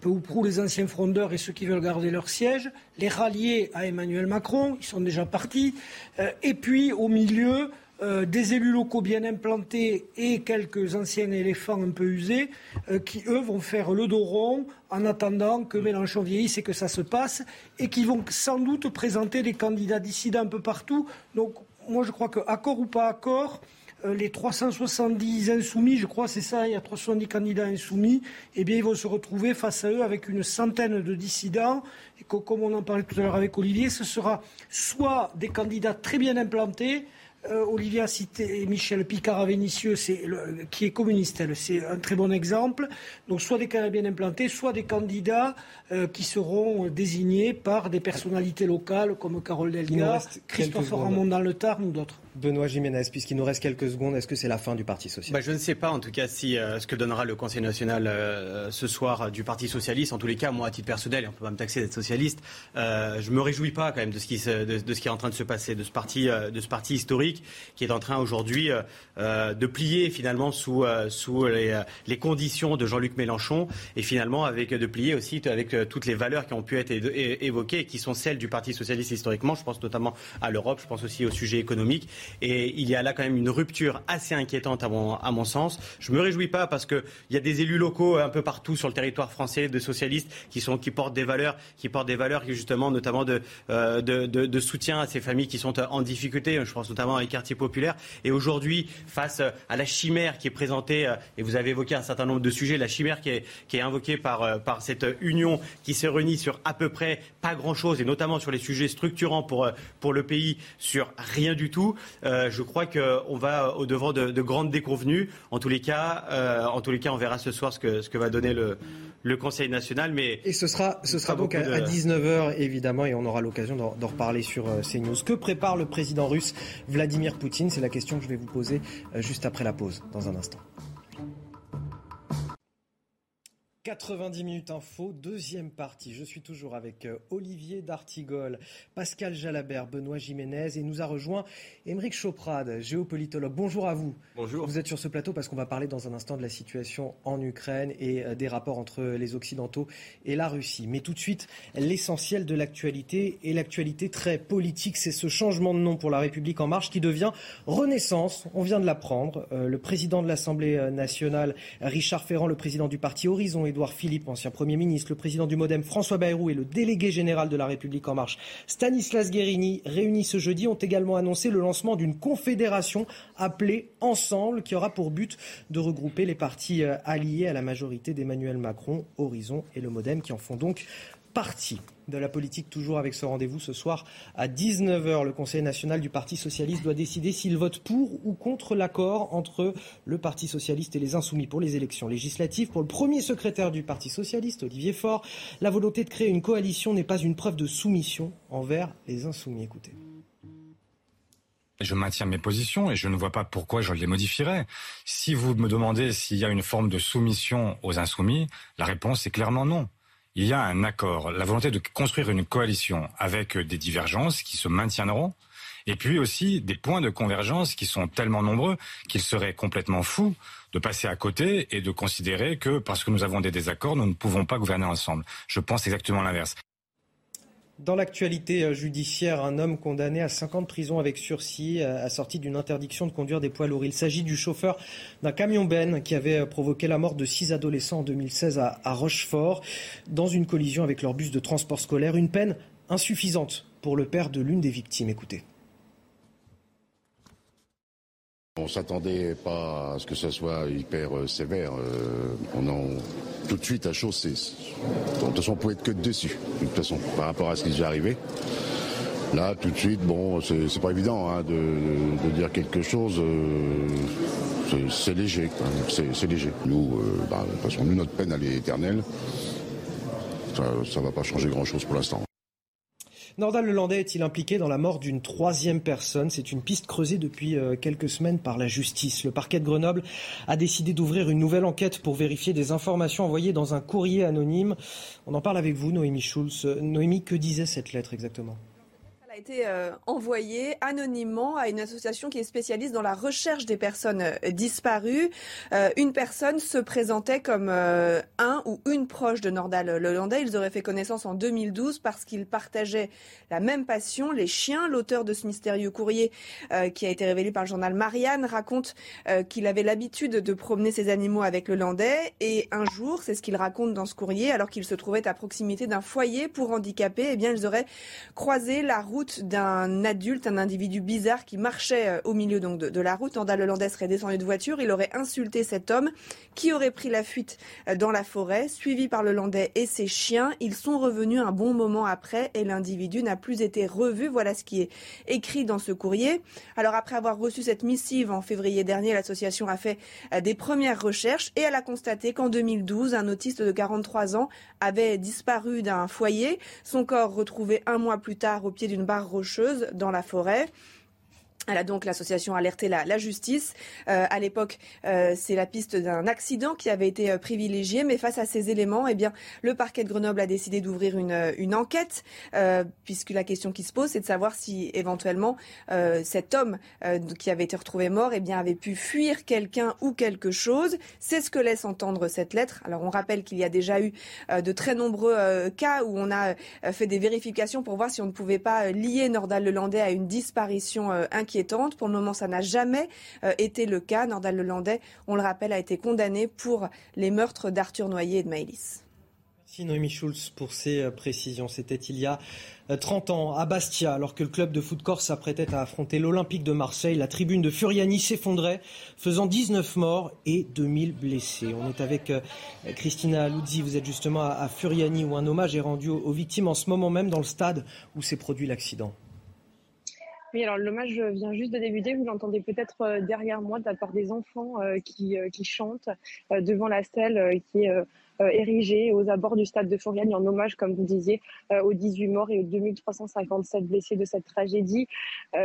peu ou prou les anciens frondeurs et ceux qui veulent garder leur siège, les ralliés à Emmanuel Macron, ils sont déjà partis, euh, et puis au milieu, euh, des élus locaux bien implantés et quelques anciens éléphants un peu usés euh, qui, eux, vont faire le dos rond en attendant que Mélenchon vieillisse et que ça se passe et qui vont sans doute présenter des candidats dissidents un peu partout. Donc, moi, je crois qu'accord ou pas accord, euh, les 370 insoumis, je crois, c'est ça, il y a 370 candidats insoumis, eh bien, ils vont se retrouver face à eux avec une centaine de dissidents. Et comme on en parlait tout à l'heure avec Olivier, ce sera soit des candidats très bien implantés, euh, Olivier a cité Michel Picard à Vénitieux, qui est communiste, c'est un très bon exemple. Donc soit des candidats bien implantés, soit des candidats euh, qui seront désignés par des personnalités locales comme Carole Delga, Christophe Ramon dans le Tarn ou d'autres. Benoît Jiménez, puisqu'il nous reste quelques secondes, est-ce que c'est la fin du Parti socialiste bah, Je ne sais pas, en tout cas, si euh, ce que donnera le Conseil national euh, ce soir euh, du Parti socialiste. En tous les cas, moi, à titre personnel, et on peut pas me taxer d'être socialiste, je me réjouis pas quand même de ce qui, est en train de se passer, de ce parti, historique qui est en train aujourd'hui de plier finalement sous, les, conditions de Jean-Luc Mélenchon et finalement avec de plier aussi avec toutes les valeurs qui ont pu être évoquées et qui sont celles du Parti socialiste historiquement. Je pense notamment à l'Europe, je pense aussi au sujet économique. Et il y a là quand même une rupture assez inquiétante à mon, sens. Je me réjouis pas parce qu'il y a des élus locaux un peu partout sur le territoire français, de socialistes, qui, sont, qui portent des valeurs, qui portent des valeurs justement notamment de, euh, de, soutien à ces familles qui sont en difficulté. Je pense notamment à les quartiers populaires. Et aujourd'hui, face à la chimère qui est présentée, euh, et vous avez évoqué un certain nombre de sujets, la chimère qui est, invoquée par, euh, cette union qui se réunit sur à peu près pas grand-chose, et notamment sur les sujets structurants pour le pays, sur rien du tout. Euh, je crois qu'on va au devant de, grandes déconvenues. En tous les cas, euh, en tous les cas, on verra ce soir ce que, ce que va donner le, le Conseil national. Mais et ce sera, ce sera donc à, 19h évidemment, et on aura l'occasion d'en reparler sur euh, CNews. Que prépare le président russe Vladimir Poutine? C'est la question que je vais vous poser juste après la pause, dans un instant. 90 minutes info, deuxième partie. Je suis toujours avec euh, Olivier D'Artigol, Pascal Jalabert, Benoît Jiménez et nous a rejoint Émeric Choprade, géopolitologue. Bonjour à vous. Bonjour. Vous êtes sur ce plateau parce qu'on va parler dans un instant de la situation en Ukraine et euh, des rapports entre les Occidentaux et la Russie. Mais tout de suite, l'essentiel de l'actualité et l'actualité très politique, c'est ce changement de nom pour la République en marche qui devient Renaissance. On vient de l'apprendre. Euh, le président de l'Assemblée nationale, Richard Ferrand, le président du parti Horizon, Édouard Philippe, ancien Premier ministre, le président du Modem François Bayrou et le délégué général de la République en marche Stanislas Guérini, réunis ce jeudi, ont également annoncé le lancement d'une confédération appelée Ensemble, qui aura pour but de regrouper les partis euh, alliés à la majorité d'Emmanuel Macron, Horizon et le Modem, qui en font donc partie de la politique, toujours avec ce rendez-vous ce soir à 19h. Le Conseil national du Parti socialiste doit décider s'il vote pour ou contre l'accord entre le Parti socialiste et les insoumis pour les élections législatives. Pour le premier secrétaire du Parti socialiste, Olivier Faure, la volonté de créer une coalition n'est pas une preuve de soumission envers les insoumis. Écoutez. Je maintiens mes positions et je ne vois pas pourquoi je les modifierais. Si vous me demandez s'il y a une forme de soumission aux insoumis, la réponse est clairement non il y a un accord, la volonté de construire une coalition avec des divergences qui se maintiendront, et puis aussi des points de convergence qui sont tellement nombreux qu'il serait complètement fou de passer à côté et de considérer que parce que nous avons des désaccords, nous ne pouvons pas gouverner ensemble. Je pense exactement l'inverse. Dans l'actualité euh, judiciaire, un homme condamné à 5 ans de prison avec sursis, euh, assorti d'une interdiction de conduire des poids lourds. Il s'agit du chauffeur d'un camion Ben qui avait euh, provoqué la mort de six adolescents en 2016 à, à Rochefort dans une collision avec leur bus de transport scolaire. Une peine insuffisante pour le père de l'une des victimes. Écoutez. On s'attendait pas à ce que ce soit hyper euh, sévère. Euh, on en tout de suite à chaud, De toute façon, on pouvait être que dessus. De toute façon, par rapport à ce qui est déjà arrivé. Là, tout de suite, bon, c'est pas évident hein, de, dire quelque chose. c'est léger, c'est léger. Nous, bah, de toute façon, nous, notre peine, elle est éternelle. Ça ne va pas changer grand-chose pour l'instant. Nordal Lelandais est-il impliqué dans la mort d'une troisième personne? C'est une piste creusée depuis euh, quelques semaines par la justice. Le parquet de Grenoble a décidé d'ouvrir une nouvelle enquête pour vérifier des informations envoyées dans un courrier anonyme. On en parle avec vous, Noémie Schulz. Noémie, que disait cette lettre exactement? Été euh, envoyé anonymement à une association qui est spécialiste dans la recherche des personnes euh, disparues. Euh, une personne se présentait comme un ou une proche de Nordal Lelandais. Ils auraient fait connaissance en 2012 parce qu'ils partageaient la même passion, les chiens. L'auteur de ce mystérieux courrier qui a été révélé par le journal Marianne raconte qu'il avait l'habitude de promener ses animaux avec le Landais et un jour, c'est ce qu'il raconte dans ce courrier, alors qu'il se trouvait à proximité d'un foyer pour handicapés, eh bien ils auraient croisé la route d'un adulte, un individu bizarre qui marchait euh, au milieu donc de, la route. Andal Hollandais serait descendu de voiture. Il aurait insulté cet homme qui aurait pris la fuite euh, dans la forêt, suivi par le Landais et ses chiens. Ils sont revenus un bon moment après et l'individu n'a plus été revu. Voilà ce qui est écrit dans ce courrier. Alors après avoir reçu cette missive en février dernier, l'association a fait euh, des premières recherches et elle a constaté qu'en 2012, un autiste de 43 ans avait disparu d'un foyer. Son corps retrouvé un mois plus tard au pied d'une barre rocheuse dans la forêt. Elle a donc l'association alerté la, justice. Euh, à l'époque, euh, c'est la piste d'un accident qui avait été euh, privilégiée, mais face à ces éléments, eh bien, le parquet de Grenoble a décidé d'ouvrir une, une enquête, puisque la question qui se pose, c'est de savoir si éventuellement cet homme qui avait été retrouvé mort, eh bien, avait pu fuir quelqu'un ou quelque chose. C'est ce que laisse entendre cette lettre. Alors, on rappelle qu'il y a déjà eu de très nombreux cas où on a fait des vérifications pour voir si on ne pouvait pas lier Nordal-Lelandais à une disparition inquiétante pour le moment, ça n'a jamais euh, été le cas. Nordal Lelandais, on le rappelle, a été condamné pour les meurtres d'Arthur Noyer et de Maëlys. Merci Noémie Schulz pour ces euh, précisions. C'était il y a 30 euh, ans à Bastia, alors que le club de foot corse s'apprêtait à affronter l'Olympique de Marseille. La tribune de Furiani s'effondrait, faisant 19 morts et 2000 blessés. On est avec Christina Luzzi. Vous êtes justement à Furiani où un hommage est rendu aux victimes en ce moment même dans le stade où s'est produit l'accident. Oui, alors l'hommage vient juste de débuter. Vous l'entendez peut-être euh, derrière moi de la part des enfants euh, qui, euh, qui chantent devant la stèle qui est érigée aux abords du stade de Fourvienne en hommage, comme vous disiez, aux 18 morts et aux 2357 blessés de cette tragédie.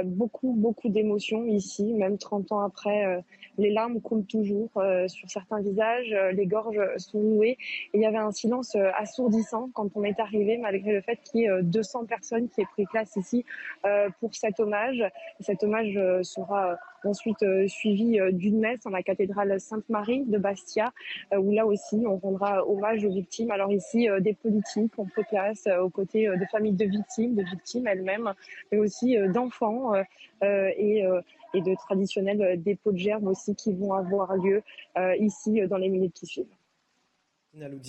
Beaucoup, beaucoup d'émotions ici, même 30 ans après. Les larmes coulent toujours sur certains visages, les gorges sont nouées. il y avait un silence assourdissant quand on est arrivé, malgré le fait qu'il y ait 200 personnes qui aient pris place ici pour cet hommage cet hommage euh, sera euh, ensuite euh, suivi d'une messe dans la cathédrale Sainte-Marie de Bastia, où là aussi on rendra hommage aux victimes. Alors ici, des politiques ont pris place aux côtés de familles de victimes, de victimes elles-mêmes, mais aussi d'enfants et de traditionnels dépôts de germes aussi qui vont avoir lieu ici dans les minutes qui suivent.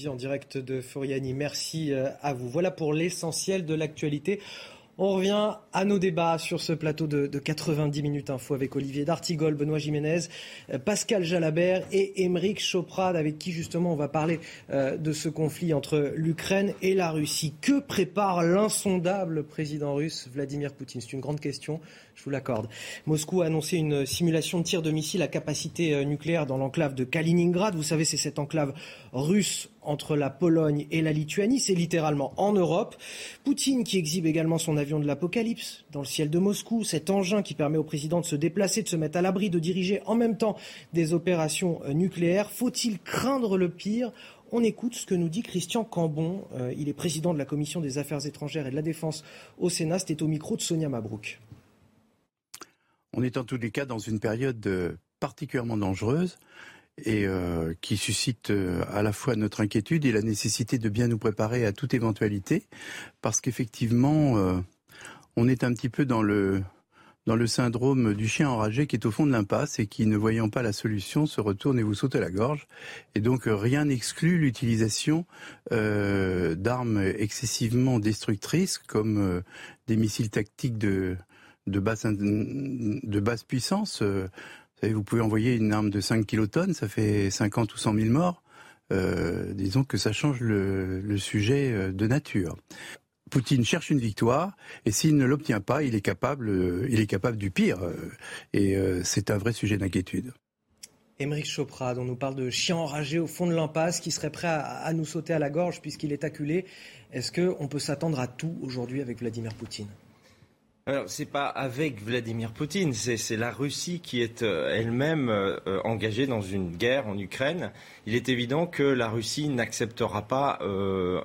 en direct de Foriani, merci à vous. Voilà pour l'essentiel de l'actualité. On revient à nos débats sur ce plateau de, 90 minutes info avec Olivier D'Artigol, Benoît Jiménez, euh, Pascal Jalabert et Émeric Choprade, avec qui justement on va parler euh, de ce conflit entre l'Ukraine et la Russie. Que prépare l'insondable président russe Vladimir Poutine? C'est une grande question je vous l'accorde. Moscou a annoncé une simulation de tir de missiles à capacité euh, nucléaire dans l'enclave de Kaliningrad. Vous savez, c'est cette enclave russe entre la Pologne et la Lituanie. C'est littéralement en Europe. Poutine qui exhibe également son avion de l'apocalypse dans le ciel de Moscou. Cet engin qui permet au président de se déplacer, de se mettre à l'abri, de diriger en même temps des opérations euh, nucléaires. Faut-il craindre le pire? On écoute ce que nous dit Christian Cambon. Euh, il est président de la Commission des Affaires étrangères et de la Défense au Sénat. C'était au micro de Sonia Mabrouk. On est en tous les cas dans une période euh, particulièrement dangereuse et euh, qui suscite euh, à la fois notre inquiétude et la nécessité de bien nous préparer à toute éventualité, parce qu'effectivement, on est un petit peu dans le dans le syndrome du chien enragé qui est au fond de l'impasse et qui, ne voyant pas la solution, se retourne et vous saute à la gorge. Et donc rien n'exclut l'utilisation d'armes excessivement destructrices comme des missiles tactiques de de basse, de basse puissance. Vous, pouvez envoyer une arme de 5 kilotonnes, ça fait 50 ou 100 000 morts. Euh, disons que ça change le, sujet euh, de nature. Poutine cherche une victoire et s'il ne l'obtient pas, il est capable, euh, il est capable du pire. Et c'est un vrai sujet d'inquiétude. Émeric Choprade, on nous parle de chien enragé au fond de l'impasse qui serait prêt à, à nous sauter à la gorge puisqu'il est acculé. Est-ce qu'on peut s'attendre à tout aujourd'hui avec Vladimir Poutine? Alors, c'est pas avec Vladimir Poutine, c'est la Russie qui est euh, elle-même euh, euh, engagée dans une guerre en Ukraine. Il est évident que la Russie n'acceptera pas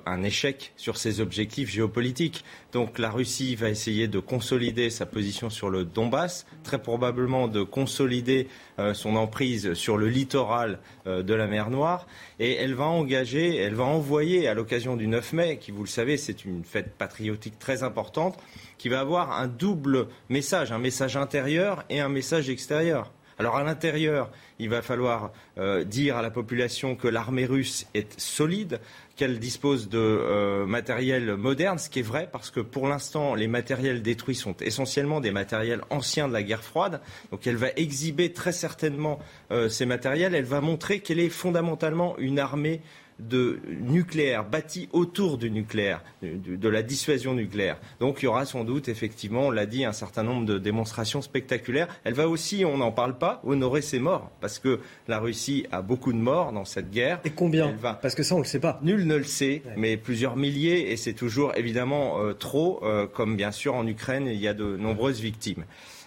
un échec sur ses objectifs géopolitiques. Donc la Russie va essayer de consolider sa position sur le Donbass, très probablement de consolider son emprise sur le littoral de la mer Noire, et elle va engager, elle va envoyer à l'occasion du 9 mai, qui vous le savez, c'est une fête patriotique très importante, qui va avoir un double message, un message intérieur et un message extérieur. Alors à l'intérieur, il va falloir euh, dire à la population que l'armée russe est solide, qu'elle dispose de euh, matériel moderne, ce qui est vrai parce que pour l'instant, les matériels détruits sont essentiellement des matériels anciens de la guerre froide. Donc elle va exhiber très certainement euh, ces matériels. Elle va montrer qu'elle est fondamentalement une armée de nucléaire, bâti autour du nucléaire, de, de la dissuasion nucléaire. Donc il y aura sans doute, effectivement, on l'a dit, un certain nombre de démonstrations spectaculaires. Elle va aussi, on n'en parle pas, honorer ses morts, parce que la Russie a beaucoup de morts dans cette guerre. Et combien Elle va... Parce que ça, on ne le sait pas. Nul ne le sait, mais plusieurs milliers, et c'est toujours évidemment euh, trop, euh, comme bien sûr en Ukraine, il y a de nombreuses victimes.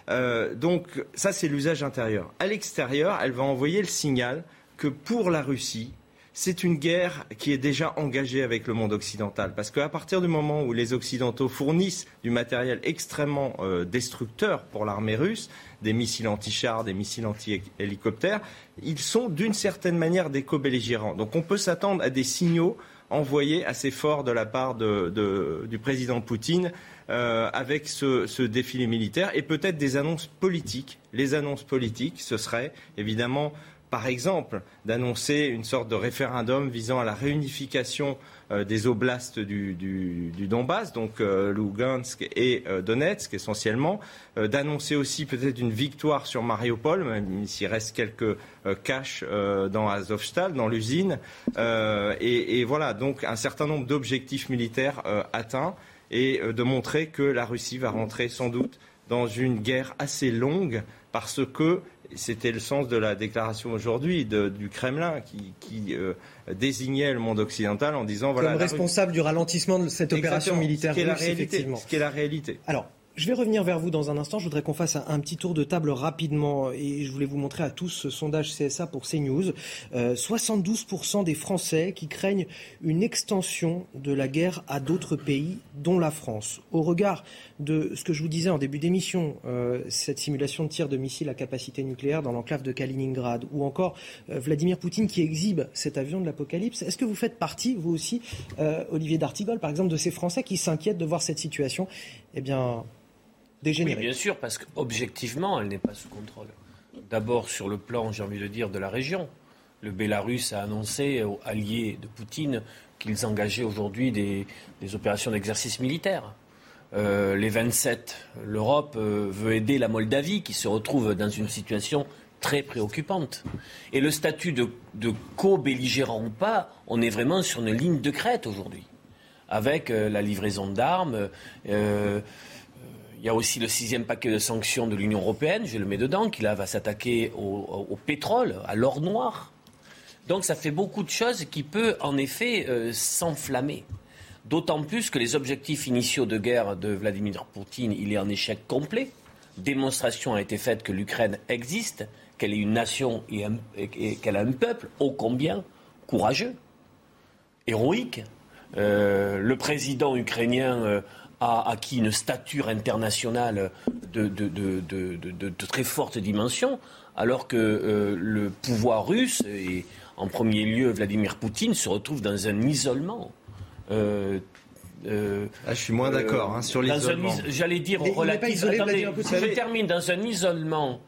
Euh, donc ça, c'est l'usage intérieur. À l'extérieur, elle va envoyer le signal que pour la Russie, c'est une guerre qui est déjà engagée avec le monde occidental. Parce qu'à partir du moment où les Occidentaux fournissent du matériel extrêmement euh, destructeur pour l'armée russe, des missiles anti-chars, des missiles anti-hélicoptères, ils sont d'une certaine manière des co-belligérants. Donc on peut s'attendre à des signaux envoyés assez forts de la part du président Poutine euh, avec ce, ce, défilé militaire et peut-être des annonces politiques. Les annonces politiques, ce serait évidemment par exemple, d'annoncer une sorte de référendum visant à la réunification euh, des oblasts du, Donbass, donc euh, Lugansk et euh, Donetsk essentiellement, euh, d'annoncer aussi peut-être une victoire sur Mariupol, même s'il reste quelques caches dans Azovstal, dans l'usine, et, voilà, donc un certain nombre d'objectifs militaires atteints, et de montrer que la Russie va rentrer sans doute dans une guerre assez longue parce que c'était le sens de la déclaration aujourd'hui du Kremlin qui, qui euh, désignait le monde occidental en disant voilà comme responsable du ralentissement de cette opération Exactement. militaire ce qui est la réalité, effectivement. ce qui est la réalité. Alors, je vais revenir vers vous dans un instant. Je voudrais qu'on fasse un, petit tour de table rapidement et je voulais vous montrer à tous ce sondage CSA pour CNews. Euh, 72% des Français qui craignent une extension de la guerre à d'autres pays, dont la France. Au regard de ce que je vous disais en début d'émission, euh, cette simulation de tir de missiles à capacité nucléaire dans l'enclave de Kaliningrad, ou encore euh, Vladimir Poutine qui exhibe cet avion de l'apocalypse, est-ce que vous faites partie, vous aussi, euh, Olivier D'Artigol, par exemple, de ces Français qui s'inquiètent de voir cette situation? Eh bien, dégénérer. Oui, bien sûr, parce qu'objectivement, elle n'est pas sous contrôle. D'abord, sur le plan, j'ai envie de dire, de la région. Le Bélarus a annoncé aux alliés de Poutine qu'ils engageaient aujourd'hui des, des, opérations d'exercice militaire. Euh, les 27, l'Europe euh, veut aider la Moldavie qui se retrouve dans une situation très préoccupante. Et le statut de, de co-belligérant ou pas, on est vraiment sur une ligne de crête aujourd'hui, avec euh, la livraison d'armes. Il y a aussi le sixième paquet de sanctions de l'Union européenne, je le mets dedans, qui là va s'attaquer au, pétrole, à l'or noir. Donc ça fait beaucoup de choses qui peuvent en effet euh, s'enflammer. D'autant plus que les objectifs initiaux de guerre de Vladimir Poutine, il est en échec complet. Démonstration a été faite que l'Ukraine existe, qu'elle est une nation et qu'elle a un peuple ô combien courageux, héroïque. Euh, le président ukrainien euh, a acquis une stature internationale de, de, de, de, très forte dimension, alors que euh, le pouvoir russe, et en premier lieu Vladimir Poutine, se retrouve dans un isolement. Euh, euh, ah, je suis moins d'accord hein, sur l'isolement. J'allais dire relatif. Isolé, Attendez, je termine dans un isolement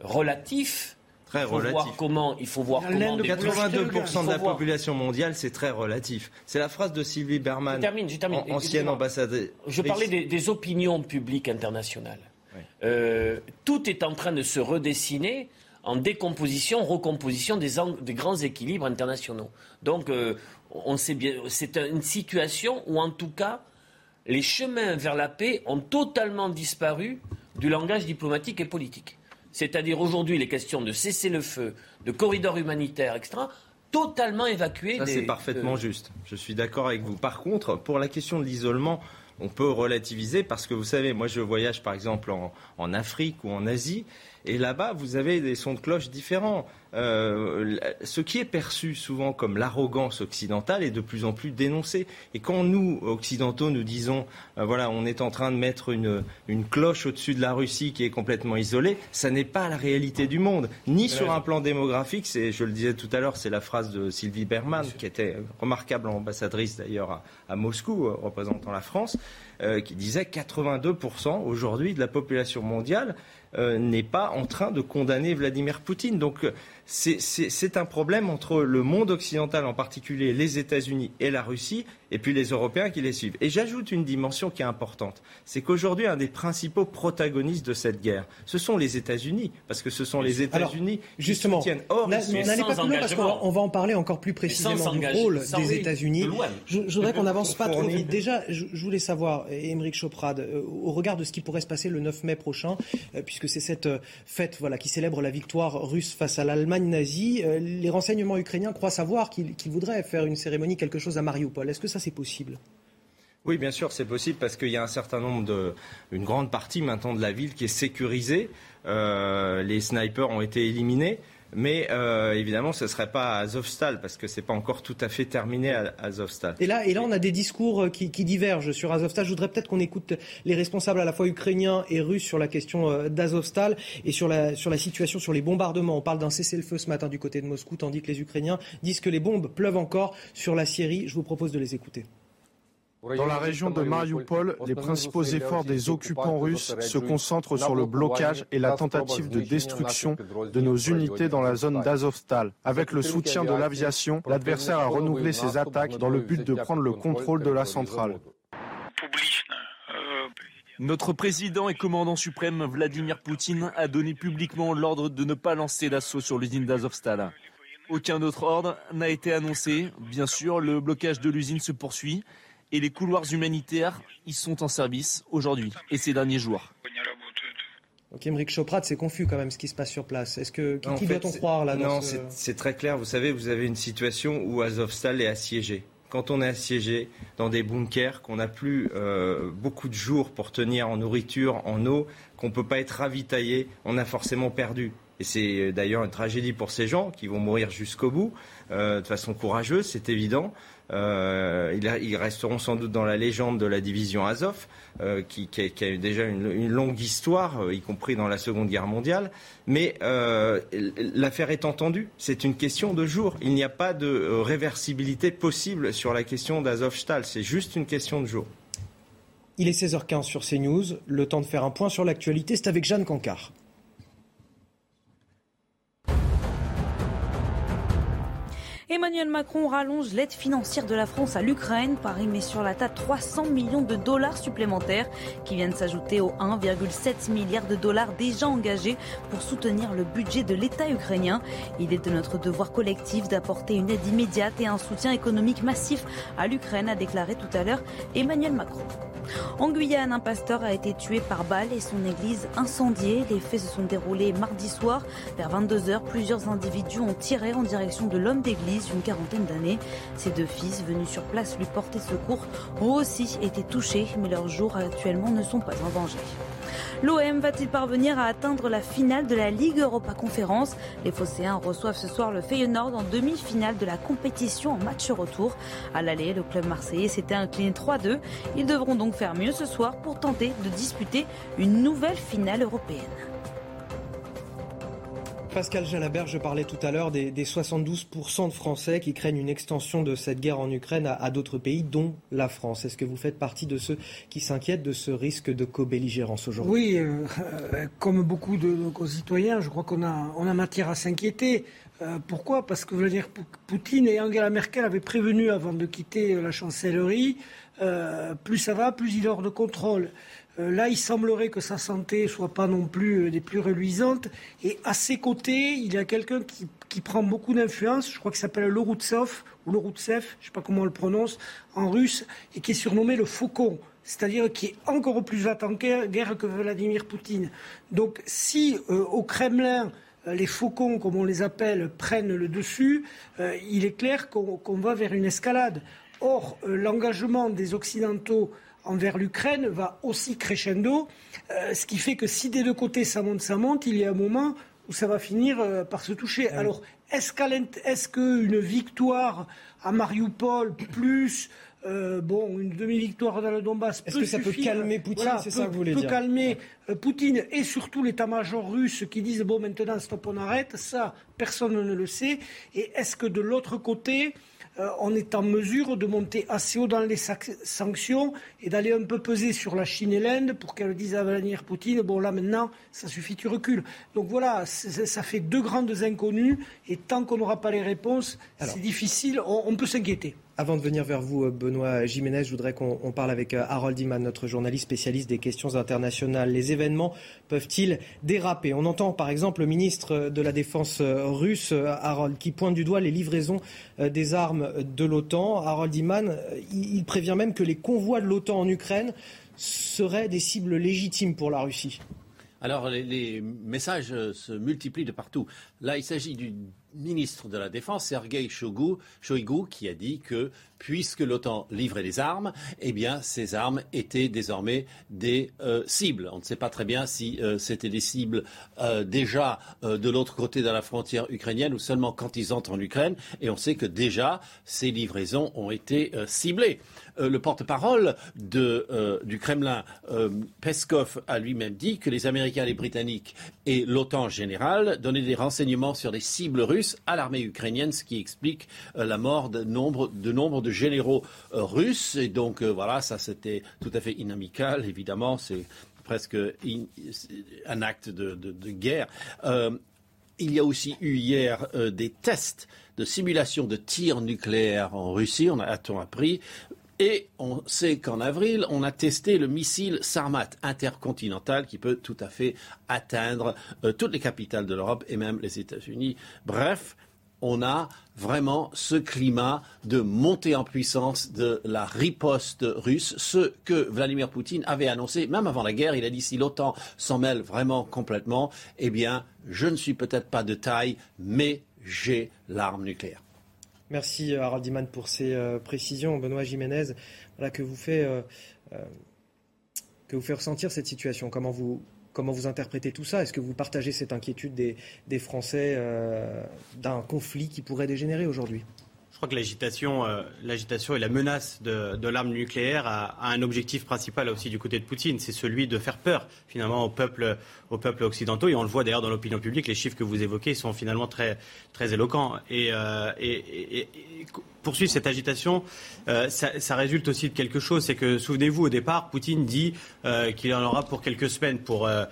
relatif. Très il faut relatif. voir comment. Il faut voir comment. 82% de la population mondiale, c'est très relatif. C'est la phrase de Sylvie Berman, je termine, je termine. ancienne ambassadrice. Je parlais des, des opinions publiques internationales. Oui. Euh, tout est en train de se redessiner en décomposition, recomposition des, des grands équilibres internationaux. Donc, euh, on sait bien, c'est une situation où, en tout cas, les chemins vers la paix ont totalement disparu du langage diplomatique et politique. C'est-à-dire aujourd'hui les questions de cessez-le-feu, de corridors humanitaires, etc., totalement évacuées. Ça, c'est parfaitement juste. Je suis d'accord avec vous. Par contre, pour la question de l'isolement, on peut relativiser parce que vous savez, moi je voyage par exemple en Afrique ou en Asie et là-bas, vous avez des sons de cloche différents. Euh, ce qui est perçu souvent comme l'arrogance occidentale est de plus en plus dénoncé. Et quand nous, occidentaux, nous disons, euh, voilà, on est en train de mettre une, une cloche au-dessus de la Russie qui est complètement isolée, ça n'est pas la réalité du monde, ni sur un plan démographique. C'est, je le disais tout à l'heure, c'est la phrase de Sylvie Berman, qui était remarquable ambassadrice d'ailleurs à, à, Moscou, euh, représentant la France, euh, qui disait 82% aujourd'hui de la population mondiale euh, n'est pas en train de condamner Vladimir Poutine. Donc c'est un problème entre le monde occidental, en particulier les États-Unis et la Russie, et puis les Européens qui les suivent. Et j'ajoute une dimension qui est importante, c'est qu'aujourd'hui, un des principaux protagonistes de cette guerre, ce sont les États-Unis, parce que ce sont les États-Unis qui soutiennent. Or, n'allez pas plus loin parce qu'on va en parler encore plus précisément du rôle des États-Unis. Je, je, voudrais qu'on n'avance pas trop vite. Déjà, je, je voulais savoir, Émeric Choprade, euh, au regard de ce qui pourrait se passer le 9 mai prochain, euh, puisque c'est cette euh, fête voilà, qui célèbre la victoire russe face à l'Allemagne nazie. Euh, les renseignements ukrainiens croient savoir qu'ils voudraient faire une cérémonie, quelque chose à Mariupol. Est-ce que ça c'est possible oui, bien sûr, c'est possible parce qu'il y a un certain nombre de, une grande partie maintenant de la ville qui est sécurisée. Euh, les snipers ont été éliminés. Mais euh, évidemment, ce ne serait pas à Azovstal, parce que ce n'est pas encore tout à fait terminé à Azovstal. Et là, on a des discours euh, qui, divergent sur Azovstal. Je voudrais peut-être qu'on écoute les responsables à la fois ukrainiens et russes sur la question euh, d'Azovstal et sur la, sur la situation, sur les bombardements. On parle d'un cessez-le-feu ce matin du côté de Moscou, tandis que les Ukrainiens disent que les bombes pleuvent encore sur la Syrie. Je vous propose de les écouter. Dans la région de Mariupol, les principaux efforts des occupants russes se concentrent sur le blocage et la tentative de destruction de nos unités dans la zone d'Azovstal. Avec le soutien de l'aviation, l'adversaire a renouvelé ses attaques dans le but de prendre le contrôle de la centrale. Notre président et commandant suprême Vladimir Poutine a donné publiquement l'ordre de ne pas lancer l'assaut sur l'usine d'Azovstal. Aucun autre ordre n'a été annoncé. Bien sûr, le blocage de l'usine se poursuit et les couloirs humanitaires, ils sont en service aujourd'hui et ces derniers jours. Ok, Emmerich Choprat, c'est confus quand même ce qui se passe sur place. Est-ce que qui, doit-on croire là Non, c'est très clair. Vous savez, vous avez une situation où Azovstal est assiégé. Quand on est assiégé dans des bunkers, qu'on n'a plus euh, beaucoup de jours pour tenir en nourriture, en eau, qu'on ne peut pas être ravitaillé, on a forcément perdu. Et c'est euh, d'ailleurs une tragédie pour ces gens qui vont mourir jusqu'au bout, euh, de façon courageuse, c'est évident. Euh, ils, resteront sans doute dans la légende de la division Azov, euh, qui, a, eu déjà une, longue histoire, euh, y compris dans la Seconde Guerre mondiale. Mais l'affaire est entendue. C'est une question de jour. Il n'y a pas de réversibilité possible sur la question d'Azovstal. C'est juste une question de jour. Il est 16h15 sur CNews. Le temps de faire un point sur l'actualité, c'est avec Jeanne Cancard. Emmanuel Macron rallonge l'aide financière de la France à l'Ukraine. Paris met sur la table 300 millions de dollars supplémentaires qui viennent s'ajouter aux 1,7 milliard de dollars déjà engagés pour soutenir le budget de l'État ukrainien. Il est de notre devoir collectif d'apporter une aide immédiate et un soutien économique massif à l'Ukraine, a déclaré tout à l'heure Emmanuel Macron. En Guyane, un pasteur a été tué par balle et son église incendiée. Les faits se sont déroulés mardi soir. Vers 22h, plusieurs individus ont tiré en direction de l'homme d'église d'une quarantaine d'années. Ses deux fils, venus sur place lui porter secours, ont aussi été touchés, mais leurs jours actuellement ne sont pas en danger. L'OM va-t-il parvenir à atteindre la finale de la Ligue Europa Conférence? Les Phocéens reçoivent ce soir le Feyenoord en demi-finale de la compétition en match retour. À l'aller, le club marseillais s'était incliné 3-2. Ils devront donc faire mieux ce soir pour tenter de disputer une nouvelle finale européenne. Pascal Jalabert, je parlais tout à l'heure des, 72% de Français qui craignent une extension de cette guerre en Ukraine à, d'autres pays, dont la France. Est-ce que vous faites partie de ceux qui s'inquiètent de ce risque de co-belligérance aujourd'hui? Oui, euh, euh, comme beaucoup de nos concitoyens, je crois qu'on a, matière à s'inquiéter. Euh, pourquoi? Parce que Vladimir Poutine et Angela Merkel avaient prévenu avant de quitter la chancellerie, plus ça va, plus il est hors de contrôle. Euh, là, il semblerait que sa santé soit pas non plus euh, des plus reluisantes. Et à ses côtés, il y a quelqu'un qui, prend beaucoup d'influence. Je crois qu'il s'appelle Loroutsev ou Loroutsev, je ne sais pas comment on le prononce en russe, et qui est surnommé le Faucon. c'est-à-dire qui est encore plus en guerre que Vladimir Poutine. Donc si au Kremlin, les faucons, comme on les appelle, prennent le dessus, il est clair qu'on va vers une escalade. Or, l'engagement des Occidentaux envers l'Ukraine va aussi crescendo, ce qui fait que si des deux côtés ça monte, ça monte, il y a un moment où ça va finir euh, par se toucher. Alors, est-ce qu'une victoire à Mariupol plus euh, bon, une demi-victoire dans le Donbass. Est-ce que ça peut calmer Poutine C'est ça que vous voulez peut dire calmer euh, Poutine et surtout l'état-major russe qui disent bon maintenant stop on arrête. Ça, personne ne le sait. Et est-ce que de l'autre côté, euh, on est en mesure de monter assez haut dans les sanctions et d'aller un peu peser sur la Chine et l'Inde pour qu'elles disent à Vladimir Poutine, bon là maintenant, ça suffit, tu recules. Donc voilà, ça fait deux grandes inconnues et tant qu'on n'aura pas les réponses, c'est difficile, on peut s'inquiéter. Avant de venir vers vous, euh, Benoît Jiménez, je voudrais qu'on parle avec euh, Harold Iman, notre journaliste spécialiste des questions internationales. Les événements peuvent-ils déraper? On entend par exemple le ministre de la Défense euh, russe, Harold, qui pointe du doigt les livraisons des armes de l'OTAN. Harold Iman, il prévient même que les convois de l'OTAN en Ukraine seraient des cibles légitimes pour la Russie. Alors les, messages se multiplient de partout. Là, il s'agit du ministre de la Défense, Sergei Shoigu, qui a dit que puisque l'OTAN livrait des armes, eh bien, ces armes étaient désormais des euh, cibles. On ne sait pas très bien si euh, c'était des cibles euh, déjà de l'autre côté de la frontière ukrainienne ou seulement quand ils entrent en Ukraine. Et on sait que déjà, ces livraisons ont été ciblées. le porte-parole du Kremlin, Peskov, a lui-même dit que les Américains, les Britanniques et l'OTAN en général donnaient des renseignements sur des cibles russes à l'armée ukrainienne, ce qui explique la mort de nombre de, nombre de généraux euh, russes. Et donc, euh, voilà, ça c'était tout à fait inamical, évidemment. C'est presque un acte de, guerre. Euh, il y a aussi eu hier des tests de simulation de tir nucléaire en Russie, on a-t-on appris. Et on sait qu'en avril, on a testé le missile Sarmat intercontinental qui peut tout à fait atteindre toutes les capitales de l'Europe et même les États-Unis. Bref, on a vraiment ce climat de montée en puissance de la riposte russe, ce que Vladimir Poutine avait annoncé même avant la guerre. Il a dit si l'OTAN s'en mêle vraiment complètement, eh bien, je ne suis peut-être pas de taille, mais j'ai l'arme nucléaire. Merci Harald Iman pour ces euh, précisions. Benoît Jiménez, voilà, que vous fait, euh, euh, que vous fait ressentir cette situation Comment vous, Comment vous interprétez tout ça? Est-ce que vous partagez cette inquiétude des, Français euh, d'un conflit qui pourrait dégénérer aujourd'hui? Je crois que l'agitation, euh, l'agitation et la menace de, l'arme nucléaire a, un objectif principal aussi du côté de Poutine, c'est celui de faire peur finalement aux peuples, aux peuples occidentaux. Et on le voit d'ailleurs dans l'opinion publique, les chiffres que vous évoquez sont finalement très, très éloquents. Et, euh, poursuivre cette agitation, euh, ça, résulte aussi de quelque chose. C'est que, souvenez-vous, au départ, Poutine dit euh, qu'il en aura pour quelques semaines pour, euh,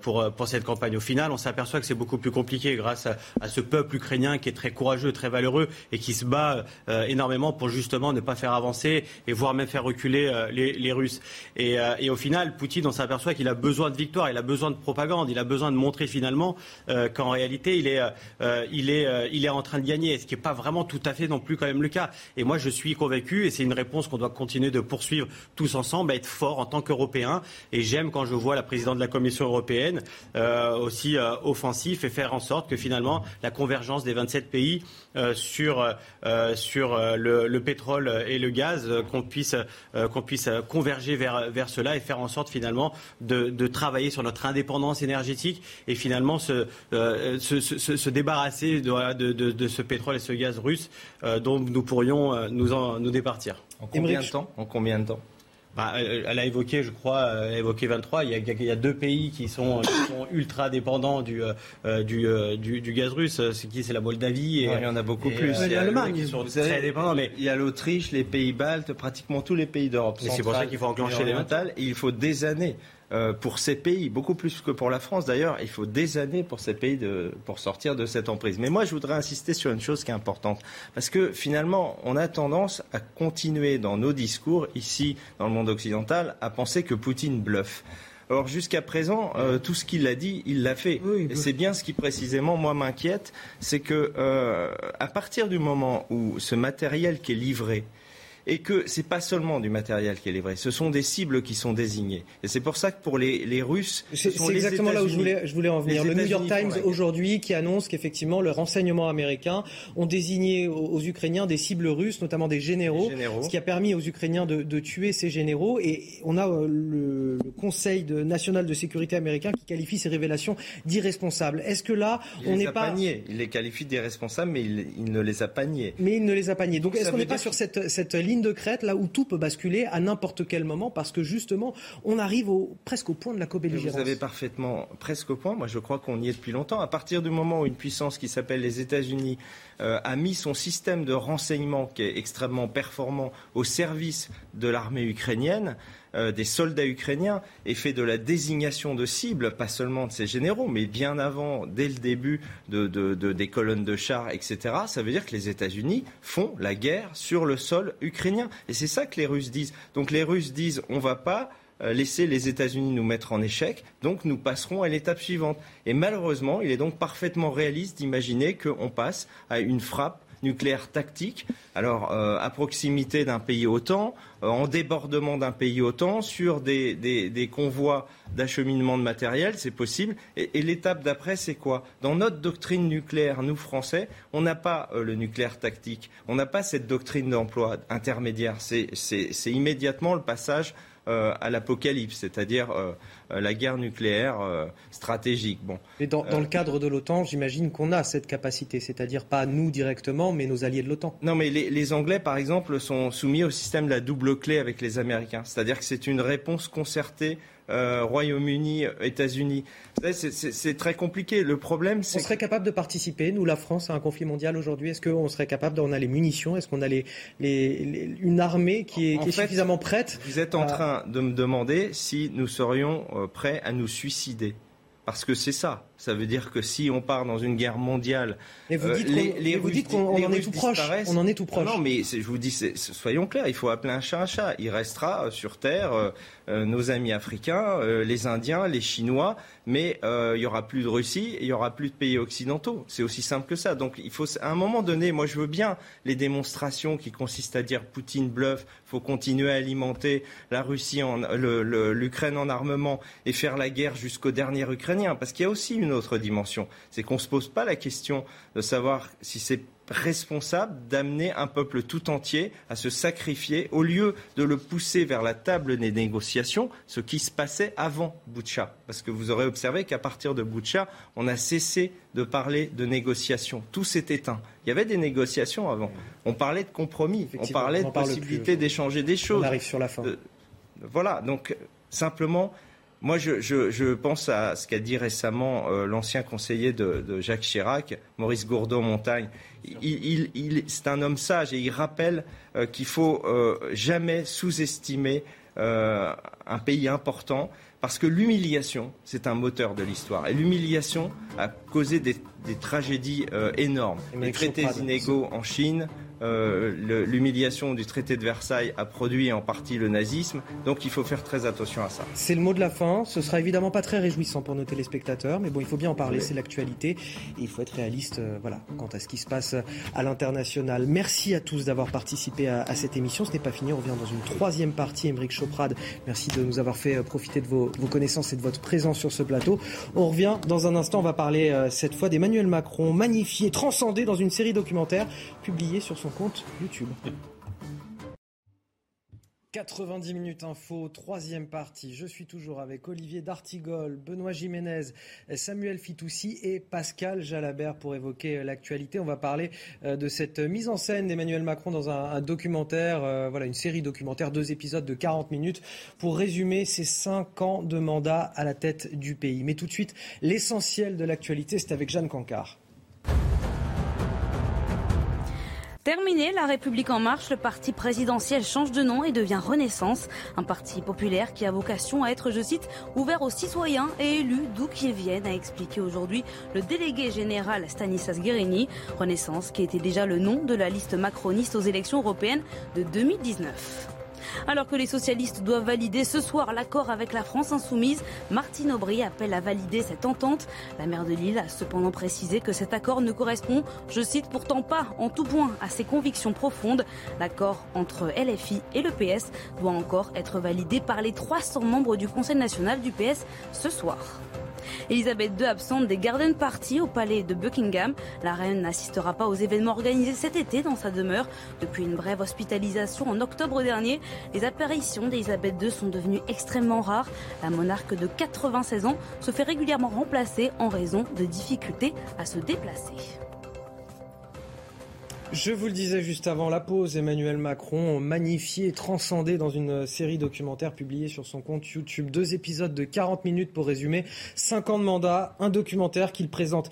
pour, pour, cette campagne. Au final, on s'aperçoit que c'est beaucoup plus compliqué grâce à, ce peuple ukrainien qui est très courageux, très valeureux et qui se bat énormément pour justement ne pas faire avancer et voire même faire reculer les, les, Russes. Et, et, au final, Poutine, on s'aperçoit qu'il a besoin de victoire, il a besoin de propagande, il a besoin de montrer finalement qu'en réalité, il est, il, est, il est en train de gagner, ce qui n'est pas vraiment tout à fait non plus quand même le cas. Et moi, je suis convaincu, et c'est une réponse qu'on doit continuer de poursuivre tous ensemble, à être fort en tant qu'Européens. Et j'aime quand je vois la présidente de la Commission européenne euh, aussi euh, offensif et faire en sorte que finalement la convergence des 27 pays euh, sur, sur le, pétrole et le gaz, qu'on puisse, qu'on puisse converger vers, vers cela et faire en sorte finalement de, de travailler sur notre indépendance énergétique et finalement se, se, se, se débarrasser de, de, de, ce pétrole et ce gaz russe dont nous pourrions euh, nous, en, nous départir. En combien de temps? En combien de temps? Bah, elle a évoqué, je crois, euh, elle a évoqué 23. Il y a, il y a deux pays qui sont, qui sont ultra dépendants du, euh, du, du, du, gaz russe. C'est qui? C'est la Moldavie. Et, il y en a beaucoup plus. il y a l'Allemagne. Qui sont très dépendants. Mais... Il y a l'Autriche, les pays baltes, pratiquement tous les pays d'Europe. C'est pour ça qu'il faut enclencher les mentales. il faut des années. Euh, pour ces pays, beaucoup plus que pour la France d'ailleurs, il faut des années pour ces pays de, pour sortir de cette emprise. Mais moi, je voudrais insister sur une chose qui est importante, parce que finalement, on a tendance à continuer dans nos discours ici, dans le monde occidental, à penser que Poutine bluffe. Or, jusqu'à présent, euh, tout ce qu'il a dit, il l'a fait. Et c'est bien ce qui précisément, moi, m'inquiète, c'est que euh, à partir du moment où ce matériel qui est livré et que c'est pas seulement du matériel qui est livré, ce sont des cibles qui sont désignées. Et c'est pour ça que pour les, les Russes, c'est exactement là où je voulais, je voulais en venir. Le New York Times aujourd'hui qui annonce qu'effectivement le renseignement américain ont désigné aux, Ukrainiens des cibles russes, notamment des généraux, ce qui a permis aux Ukrainiens de, de tuer ces généraux. Et on a euh, le, le Conseil de, national de sécurité américain qui qualifie ces révélations d'irresponsables. Est-ce que là, on n'est pas... Il les qualifie d'irresponsables, mais il, il, ne les a pas niés. Mais il ne les a pas niés. Donc est-ce qu'on n'est pas sur cette, cette ligne de crête là où tout peut basculer à n'importe quel moment parce que justement, on arrive au, presque au point de la co-belligérance Vous avez parfaitement presque au point. Moi, je crois qu'on y est depuis longtemps. À partir du moment où une puissance qui s'appelle les États-Unis a mis son système de renseignement qui est extrêmement performant au service de l'armée ukrainienne, euh, des soldats ukrainiens et fait de la désignation de cibles, pas seulement de ces généraux, mais bien avant, dès le début de, de, de, des colonnes de chars, etc., ça veut dire que les États-Unis font la guerre sur le sol ukrainien. Et c'est ça que les Russes disent. Donc les Russes disent on ne va pas euh, laisser les États-Unis nous mettre en échec, donc nous passerons à l'étape suivante. Et malheureusement, il est donc parfaitement réaliste d'imaginer qu'on passe à une frappe nucléaire tactique, alors euh, à proximité d'un pays OTAN, euh, en débordement d'un pays OTAN, sur des, des, convois d'acheminement de matériel, c'est possible. Et, l'étape d'après, c'est quoi? Dans notre doctrine nucléaire, nous Français, on n'a pas euh, le nucléaire tactique, on n'a pas cette doctrine d'emploi intermédiaire. C'est immédiatement le passage euh, à l'apocalypse, c'est-à-dire euh, la guerre nucléaire euh, stratégique. Bon. Mais dans, dans le cadre de l'OTAN, j'imagine qu'on a cette capacité, c'est-à-dire pas nous directement, mais nos alliés de l'OTAN. Non, mais les, les, Anglais, par exemple, sont soumis au système de la double clé avec les Américains, c'est-à-dire que c'est une réponse concertée euh, Royaume-Uni, États-Unis. C'est très compliqué. Le problème, c'est. On serait capable de participer, nous, la France, à un conflit mondial aujourd'hui? Est-ce qu'on serait capable, on a les munitions? Est-ce qu'on a les, les, les, une armée qui est, qui est fait, suffisamment prête Vous êtes en train de me demander si nous serions euh, prêts à nous suicider. Parce que c'est ça. Ça veut dire que si on part dans une guerre mondiale, mais vous dites euh, les, dites qu'on en est tout proche. On en est tout proche. Non, mais je vous dis, soyons clairs, il faut appeler un chat un chat. Il restera euh, sur terre euh, nos amis africains, euh, les Indiens, les Chinois, mais il y aura plus de Russie, il y aura plus de pays occidentaux. C'est aussi simple que ça. Donc il faut, à un moment donné, moi je veux bien les démonstrations qui consistent à dire Poutine bluffe, faut continuer à alimenter la Russie, l'Ukraine en armement et faire la guerre jusqu'au dernier Ukrainien, parce qu'il y a aussi une autre dimension, c'est qu'on se pose pas la question de savoir si c'est responsable d'amener un peuple tout entier à se sacrifier au lieu de le pousser vers la table des négociations, ce qui se passait avant Boucha. Parce que vous aurez observé qu'à partir de Boucha, on a cessé de parler de négociations. Tout s'est éteint. Il y avait des négociations avant. On parlait de compromis, on parlait de possibilité d'échanger des choses. On arrive sur la fin. Euh, voilà, donc simplement moi, je, je, je, pense à ce qu'a dit récemment euh, l'ancien conseiller de, de, Jacques Chirac, Maurice Gourdon-Montagne. Il, il, il, c'est un homme sage et il rappelle euh, qu'il faut euh, jamais sous-estimer euh, un pays important parce que l'humiliation, c'est un moteur de l'histoire. Et l'humiliation a causé des, des tragédies énormes. Les traités inégaux en Chine, euh, l'humiliation du traité de Versailles a produit en partie le nazisme. Donc il faut faire très attention à ça. C'est le mot de la fin. Ce sera évidemment pas très réjouissant pour nos téléspectateurs, mais bon, il faut bien en parler. Oui. C'est l'actualité. Et il faut être réaliste, euh, voilà, quant à ce qui se passe à l'international. Merci à tous d'avoir participé à, à, cette émission. Ce n'est pas fini. On revient dans une troisième partie. Émeric Choprade, merci de nous avoir fait profiter de vos, vos, connaissances et de votre présence sur ce plateau. On revient dans un instant. On va parler euh, cette fois d'Emmanuel Macron, magnifié, transcendé dans une série documentaire publiée sur son compte YouTube. 90 minutes info, troisième partie. Je suis toujours avec Olivier D'Artigol, Benoît Jiménez, Samuel Fitoussi et Pascal Jalabert pour évoquer l'actualité. On va parler de cette mise en scène d'Emmanuel Macron dans un, documentaire, euh, voilà, une série documentaire, deux épisodes de 40 minutes pour résumer ses cinq ans de mandat à la tête du pays. Mais tout de suite, l'essentiel de l'actualité, c'est avec Jeanne Cancard. Terminé, La République en marche, le parti présidentiel change de nom et devient Renaissance, un parti populaire qui a vocation à être, je cite, ouvert aux citoyens et élus d'où qu'ils viennent, a expliqué aujourd'hui le délégué général Stanislas Guérini. Renaissance qui était déjà le nom de la liste macroniste aux élections européennes de 2019. Alors que les socialistes doivent valider ce soir l'accord avec la France insoumise, Martine Aubry appelle à valider cette entente. La maire de Lille a cependant précisé que cet accord ne correspond, je cite, pourtant pas en tout point à ses convictions profondes. L'accord entre LFI et le PS doit encore être validé par les 300 membres du Conseil national du PS ce soir. Elisabeth II absente des garden parties au palais de Buckingham. La reine n'assistera pas aux événements organisés cet été dans sa demeure. Depuis une brève hospitalisation en octobre dernier, les apparitions d'Elisabeth II sont devenues extrêmement rares. La monarque de 96 ans se fait régulièrement remplacer en raison de difficultés à se déplacer. Je vous le disais juste avant la pause, Emmanuel Macron magnifié et transcendé dans une série documentaire publiée sur son compte YouTube. Deux épisodes de 40 minutes pour résumer. Cinq ans de mandat, un documentaire qu'il présente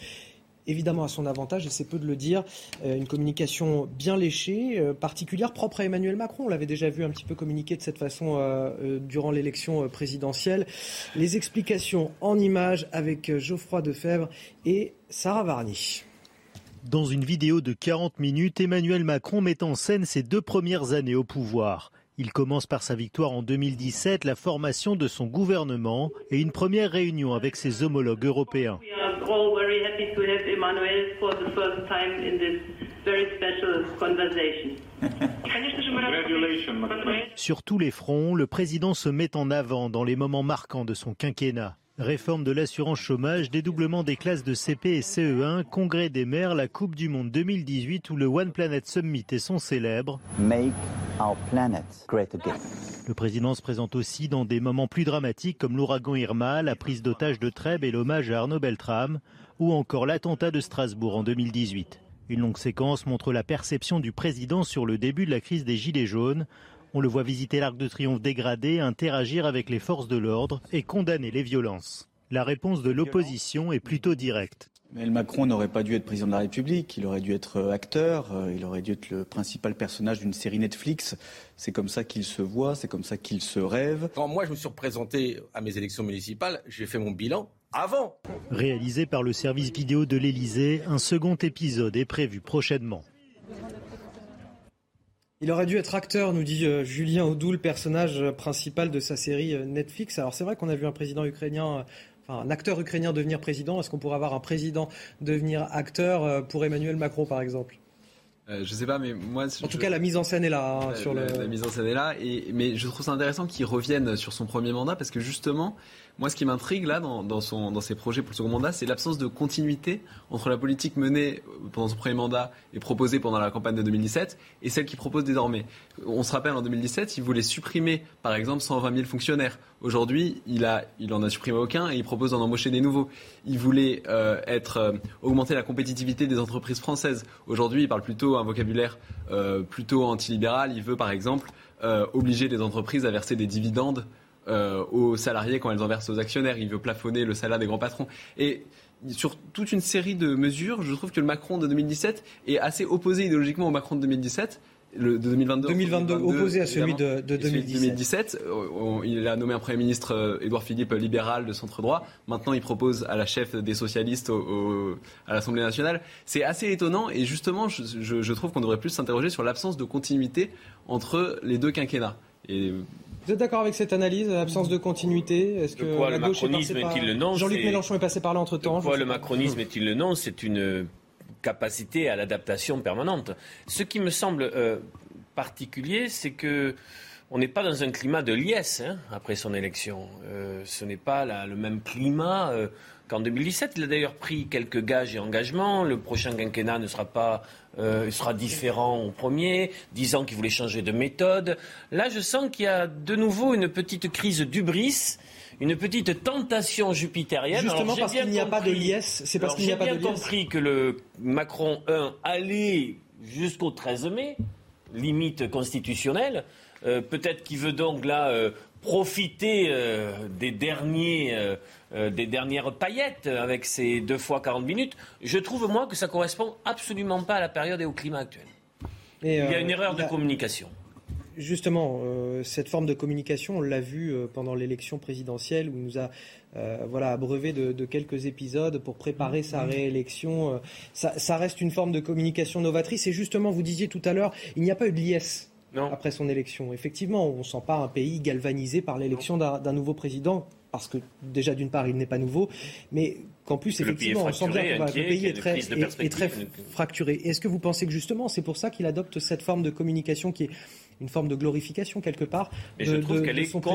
évidemment à son avantage, et c'est peu de le dire, euh, une communication bien léchée, euh, particulière, propre à Emmanuel Macron. On l'avait déjà vu un petit peu communiquer de cette façon euh, durant l'élection présidentielle. Les explications en images avec Geoffroy Defebvre et Sarah Varny. Dans une vidéo de 40 minutes, Emmanuel Macron met en scène ses deux premières années au pouvoir. Il commence par sa victoire en 2017, la formation de son gouvernement et une première réunion avec ses homologues européens. Sur tous les fronts, le président se met en avant dans les moments marquants de son quinquennat. Réforme de l'assurance chômage, dédoublement des classes de CP et CE1, congrès des maires, la Coupe du Monde 2018 où le One Planet Summit est son célèbre. Make our planet great again. Le président se présente aussi dans des moments plus dramatiques comme l'ouragan Irma, la prise d'otage de Trèbes et l'hommage à Arnaud Beltrame, ou encore l'attentat de Strasbourg en 2018. Une longue séquence montre la perception du président sur le début de la crise des Gilets jaunes, on le voit visiter l'Arc de Triomphe dégradé, interagir avec les forces de l'ordre et condamner les violences. La réponse de l'opposition est plutôt directe. Mais Macron n'aurait pas dû être président de la République, il aurait dû être euh, acteur, euh, il aurait dû être le principal personnage d'une série Netflix. C'est comme ça qu'il se voit, c'est comme ça qu'il se rêve. Quand moi je me suis représenté à mes élections municipales, j'ai fait mon bilan avant. Réalisé par le service vidéo de l'Elysée, un second épisode est prévu prochainement. Il aurait dû être acteur, nous dit euh, Julien Audou, le personnage principal de sa série euh, Netflix. Alors c'est vrai qu'on a vu un président ukrainien, euh, enfin un acteur ukrainien devenir président. Est-ce qu'on pourrait avoir un président devenir acteur pour Emmanuel Macron, par exemple? Euh, je sais pas, mais moi. En tout cas, la mise en scène est là. Hein, sur la, le... la mise en scène est là. Et, mais je trouve ça intéressant qu'il revienne sur son premier mandat parce que justement, moi, ce qui m'intrigue là dans, son, dans ses projets pour le second mandat, c'est l'absence de continuité entre la politique menée pendant son premier mandat et proposée pendant la campagne de 2017 et celle qu'il propose désormais. On se rappelle en 2017, il voulait supprimer, par exemple, 120 000 fonctionnaires. Aujourd'hui, il, a, il en a supprimé aucun et il propose d'en embaucher des nouveaux. Il voulait euh, être, euh, augmenter la compétitivité des entreprises françaises. Aujourd'hui, il parle plutôt un vocabulaire euh, plutôt antilibéral. Il veut, par exemple, euh, obliger les entreprises à verser des dividendes euh, aux salariés quand elles en versent aux actionnaires. Il veut plafonner le salaire des grands patrons. Et sur toute une série de mesures, je trouve que le Macron de 2017 est assez opposé idéologiquement au Macron de 2017 le, de 2022. 2022, opposé à celui de, de 2017. 2017. Il a nommé un Premier ministre, euh, Édouard Philippe, libéral de centre-droit. Maintenant, il propose à la chef des socialistes au, au, à l'Assemblée nationale. C'est assez étonnant et justement, je, je, je trouve qu'on devrait plus s'interroger sur l'absence de continuité entre les deux quinquennats. Et vous êtes d'accord avec cette analyse, l'absence de continuité Est-ce que quoi, la le gauche macronisme est, est-il le nom Jean-Luc Mélenchon est passé par là entre temps. De quoi le macronisme est-il le nom C'est une capacité à l'adaptation permanente. Ce qui me semble euh, particulier, c'est que on n'est pas dans un climat de liesse hein, après son élection. Euh, ce n'est pas la- le même climat euh, qu'en 2017. Il a d'ailleurs pris quelques gages et engagements. Le prochain quinquennat ne sera pas euh, sera différent au premier, disant qu'il voulait changer de méthode. Là, je sens qu'il y a de nouveau une petite crise d'ubris, une petite tentation jupitérienne. Justement Alors, j'ai parce bien qu'il n'y a pas de liesse, c'est parce qu'il n'y a j'ai pas de bien liesse. compris que le Macron 1 allait jusqu'au 13 mai, limite constitutionnelle. Euh, Peut-être qu'il veut donc là euh, profiter euh, des, derniers, euh, euh, des dernières paillettes avec ces deux fois 40 minutes. Je trouve, moi, que ça correspond absolument pas à la période et au climat actuel. Et, Il y a une erreur de communication. Justement, cette forme de communication, on l'a vu pendant l'élection présidentielle où il nous a euh, voilà, abreuvé de, de quelques épisodes pour préparer sa réélection. Euh, ça, ça reste une forme de communication novatrice. Et justement, vous disiez tout à l'heure, il n'y a pas eu de liesse après son élection. Effectivement, on ne sent pas un pays galvanisé par l'élection d'un nouveau président, parce que déjà d'une part il n'est pas nouveau, mais qu'en plus effectivement on sent bien que le pays est très, est, très fracturé. Est-ce que vous pensez que justement c'est pour ça qu'il adopte cette forme de communication qui est une forme de glorification quelque part de, je trouve qu'elle est contre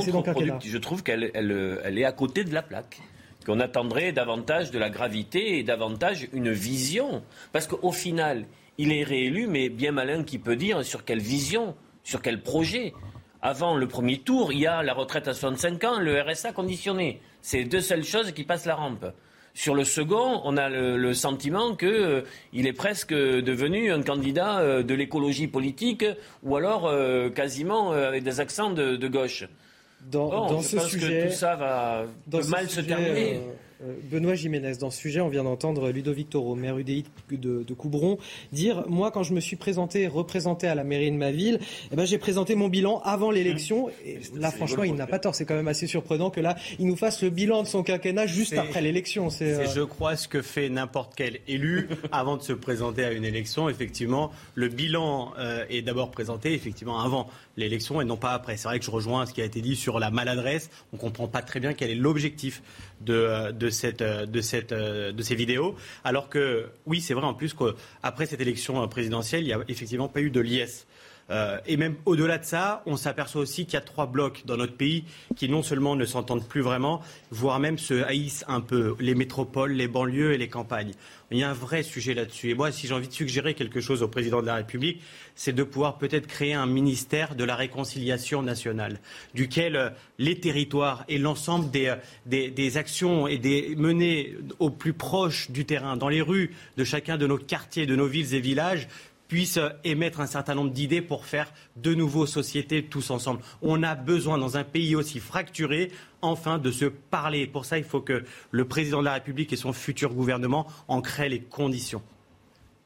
Je trouve qu'elle elle, est à côté de la plaque qu'on attendrait davantage de la gravité et davantage une vision. Parce qu'au final, il est réélu, mais bien malin qui peut dire sur quelle vision, sur quel projet. Avant le premier tour, il y a la retraite à 65 ans, le RSA conditionné. C'est les deux seules choses qui passent la rampe. Sur le second, on a le, sentiment qu'il euh, est presque devenu un candidat euh, de l'écologie politique ou alors euh, quasiment avec des accents de, gauche. Dans, je ce pense sujet, que tout ça va mal se terminer. Euh, Benoît Jiménez, dans ce sujet, on vient d'entendre Ludovic Toro, maire UDI de, de, Coubron, dire Moi, quand je me suis présenté, représenté à la mairie de ma ville, eh ben, j'ai présenté mon bilan avant l'élection. Et là, franchement, il n'a pas tort. C'est quand même assez surprenant que là, il nous fasse le bilan de son quinquennat juste après l'élection. C'est, euh, je crois, ce que fait n'importe quel élu avant de se présenter à une élection. Effectivement, le bilan euh, est d'abord présenté, effectivement, avant l'élection et non pas après. C'est vrai que je rejoins ce qui a été dit sur la maladresse. On ne comprend pas très bien quel est l'objectif cette, de, cette, de ces vidéos. Alors que, oui, c'est vrai en plus qu'après cette élection présidentielle, il n'y a effectivement pas eu de liesse. Euh, et même au-delà de ça, on s'aperçoit aussi qu'il y a trois blocs dans notre pays qui non seulement ne s'entendent plus vraiment, voire même se haïssent un peu, les métropoles, les banlieues et les campagnes. Il y a un vrai sujet là-dessus. Et moi, si j'ai envie de suggérer quelque chose au président de la République, c'est de pouvoir peut-être créer un ministère de la réconciliation nationale, duquel euh, les territoires et l'ensemble euh, des, actions et des menées au plus proche du terrain, dans les rues de chacun de nos quartiers, de nos villes et villages, puissent émettre un certain nombre d'idées pour faire de nouveaux sociétés tous ensemble. On a besoin, dans un pays aussi fracturé, enfin de se parler. Pour ça, il faut que le président de la République et son futur gouvernement en créent les conditions.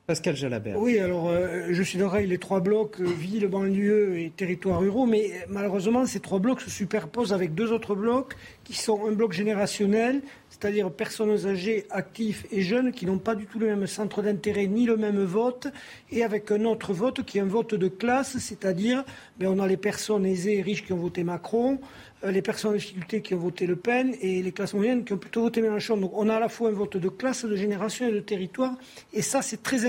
Pascal Jalabert. Oui, alors euh, je suis d'accord les trois blocs, euh, ville, banlieue et territoires ruraux, mais euh, malheureusement ces trois blocs se superposent avec deux autres blocs qui sont un bloc générationnel, c'est-à-dire personnes âgées, actifs et jeunes qui n'ont pas du tout le même centre d'intérêt ni le même vote, et avec un autre vote qui est un vote de classe, c'est-à-dire ben, on a les personnes aisées et riches qui ont voté Macron, les personnes en difficulté qui ont voté Le Pen et les classes moyennes qui ont plutôt voté Mélenchon. Donc on a à la fois un vote de classe, de génération et de territoire. Et ça, c'est très,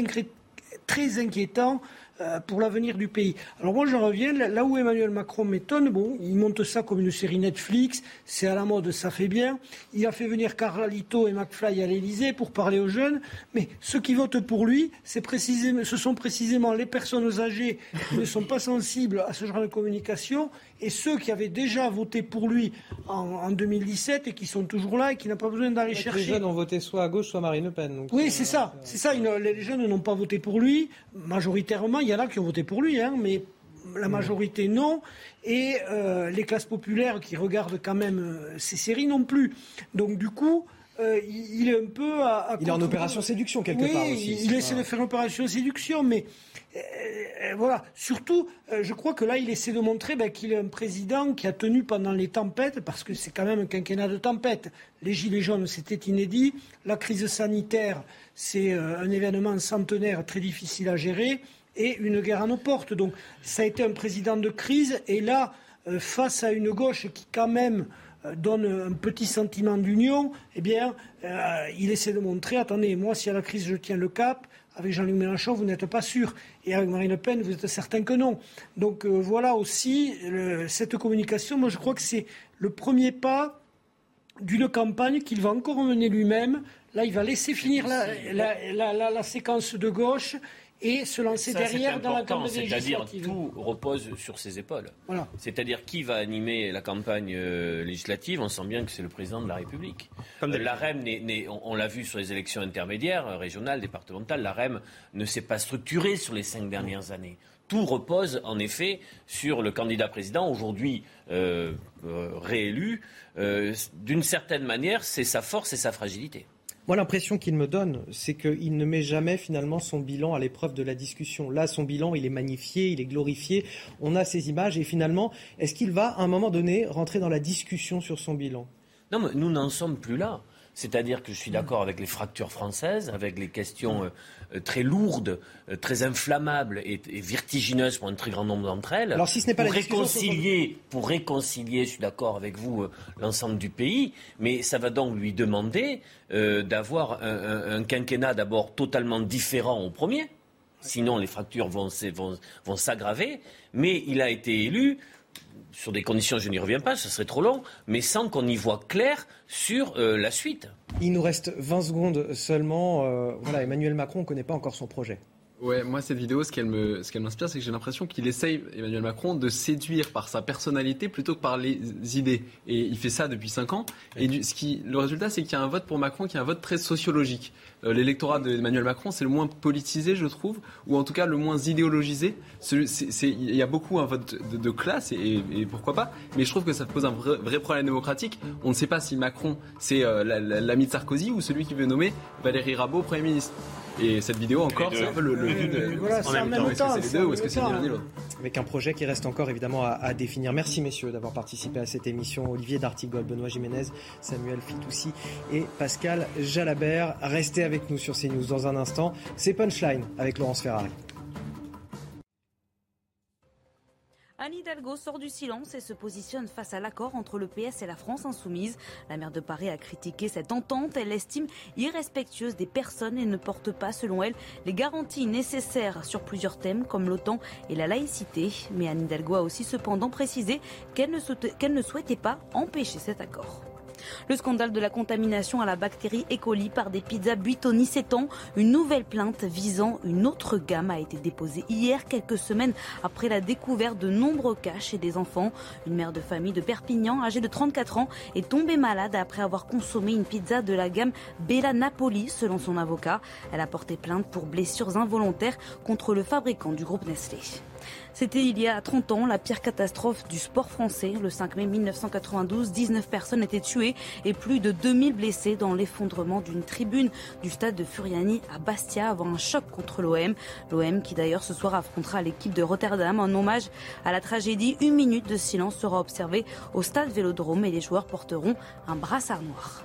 inquiétant euh, pour l'avenir du pays. Alors moi, je reviens là où Emmanuel Macron m'étonne. Bon, il monte ça comme une série Netflix, c'est à la mode, ça fait bien. Il a fait venir Carlito et McFly à l'Élysée pour parler aux jeunes, mais ceux qui votent pour lui, ce sont précisément les personnes âgées qui ne sont pas sensibles à ce genre de communication et ceux qui avaient déjà voté pour lui en, 2017 et qui sont toujours là et qui n'ont pas besoin d'aller chercher. Les jeunes ont voté soit à gauche, soit Marine Le Pen. oui, c'est ça, c'est ça. les jeunes n'ont pas voté pour lui majoritairement il y en a qui ont voté pour lui, hein, mais la majorité non, et euh, les classes populaires qui regardent quand même euh, ces séries non plus. Donc du coup, euh, il est un peu à, il est en opération séduction quelque part aussi. Il, essaie de faire opération séduction, mais voilà. Surtout, je crois que là, il essaie de montrer ben, qu'il est un président qui a tenu pendant les tempêtes, parce que c'est quand même un quinquennat de tempête. Les gilets jaunes, c'était inédit. La crise sanitaire, c'est un événement centenaire très difficile à gérer et une guerre à nos portes. Donc ça a été un président de crise. Et là, euh, face à une gauche qui quand même euh, donne un petit sentiment d'union, eh bien, euh, il essaie de montrer, attendez, moi, si à la crise je tiens le cap, avec Jean-Luc Mélenchon, vous n'êtes pas sûr. Et avec Marine Le Pen, vous êtes certain que non. Donc voilà aussi cette communication. Moi, je crois que c'est le premier pas d'une campagne qu'il va encore mener lui-même. Là, il va laisser finir la séquence de gauche et se lancer derrière dans la campagne C'est-à-dire tout repose sur ses épaules. C'est-à-dire qui va animer la campagne euh, législative On sent bien que c'est le président de la République. Comme la REM, on, l'a vu sur les élections intermédiaires, euh, régionales, départementales, la REM ne s'est pas structurée sur les cinq dernières années. Tout repose en effet sur le candidat président, aujourd'hui euh, réélu. D'une certaine manière, c'est sa force et sa fragilité. Moi, l'impression qu'il me donne, c'est qu'il ne met jamais finalement son bilan à l'épreuve de la discussion. Là, son bilan, il est magnifié, il est glorifié. On a ces images et finalement, est-ce qu'il va, à un moment donné, rentrer dans la discussion sur son bilan? Non, mais nous n'en sommes plus là. C'est-à-dire que je suis d'accord avec les fractures françaises, avec les questions euh, euh, très lourdes, euh, très inflammables et, vertigineuses pour un très grand nombre d'entre elles. Alors si ce n'est pas pour la réconcilier, pour réconcilier, je suis d'accord avec vous, l'ensemble du pays, mais ça va donc lui demander d'avoir un, quinquennat d'abord totalement différent au premier. Sinon, les fractures vont, vont, vont s'aggraver. Mais il a été élu sur des conditions, je n'y reviens pas, ce serait trop long, mais sans qu'on y voit clair sur euh, la suite. Il nous reste 20 secondes seulement. Euh, voilà, Emmanuel Macron ne connaît pas encore son projet. Ouais, moi cette vidéo, ce qu'elle me, ce qu'elle m'inspire, c'est que j'ai l'impression qu'il essaye Emmanuel Macron de séduire par sa personnalité plutôt que par les idées. Et il fait ça depuis cinq ans. Et du, ce qui, le résultat, c'est qu'il y a un vote pour Macron qui est un vote très sociologique. Euh, l'électorat d'Emmanuel Macron, c'est le moins politisé, je trouve, ou en tout cas le moins idéologisé. Il y a beaucoup un vote de, classe et, pourquoi pas. Mais je trouve que ça pose un vrai, problème démocratique. On ne sait pas si Macron c'est euh, l'ami de Sarkozy ou celui qui veut nommer Valérie Rabault Premier ministre. Et cette vidéo encore, c'est un peu le. Voilà, en même, temps. Est-ce que c'est les deux ou est-ce que c'est l'un l'autre Avec un projet qui reste encore évidemment à, définir. Merci messieurs d'avoir participé à cette émission. Olivier D'Artigol, Benoît Jiménez, Samuel Fitoussi et Pascal Jalabert. Restez avec nous sur CNews dans un instant. C'est Punchline avec Laurence Ferrari. Anne Hidalgo sort du silence et se positionne face à l'accord entre le PS et la France insoumise. La maire de Paris a critiqué cette entente. Elle l'estime irrespectueuse des personnes et ne porte pas, selon elle, les garanties nécessaires sur plusieurs thèmes comme l'OTAN et la laïcité. Mais Anne Hidalgo a aussi cependant précisé qu'elle ne, ne souhaitait pas empêcher cet accord. Le scandale de la contamination à la bactérie E. coli par des pizzas Buitoni s'étend. Une nouvelle plainte visant une autre gamme a été déposée hier, quelques semaines après la découverte de nombreux cas chez des enfants. Une mère de famille de Perpignan, âgée de 34 ans, est tombée malade après avoir consommé une pizza de la gamme Bella Napoli, selon son avocat. Elle a porté plainte pour blessures involontaires contre le fabricant du groupe Nestlé. C'était il y a 30 ans la pire catastrophe du sport français. Le 5 mai 1992, 19 personnes étaient tuées et plus de 2000 blessés dans l'effondrement d'une tribune du stade de Furiani à Bastia avant un choc contre l'OM. L'OM qui d'ailleurs ce soir affrontera l'équipe de Rotterdam en hommage à la tragédie. Une minute de silence sera observée au stade Vélodrome et les joueurs porteront un brassard noir.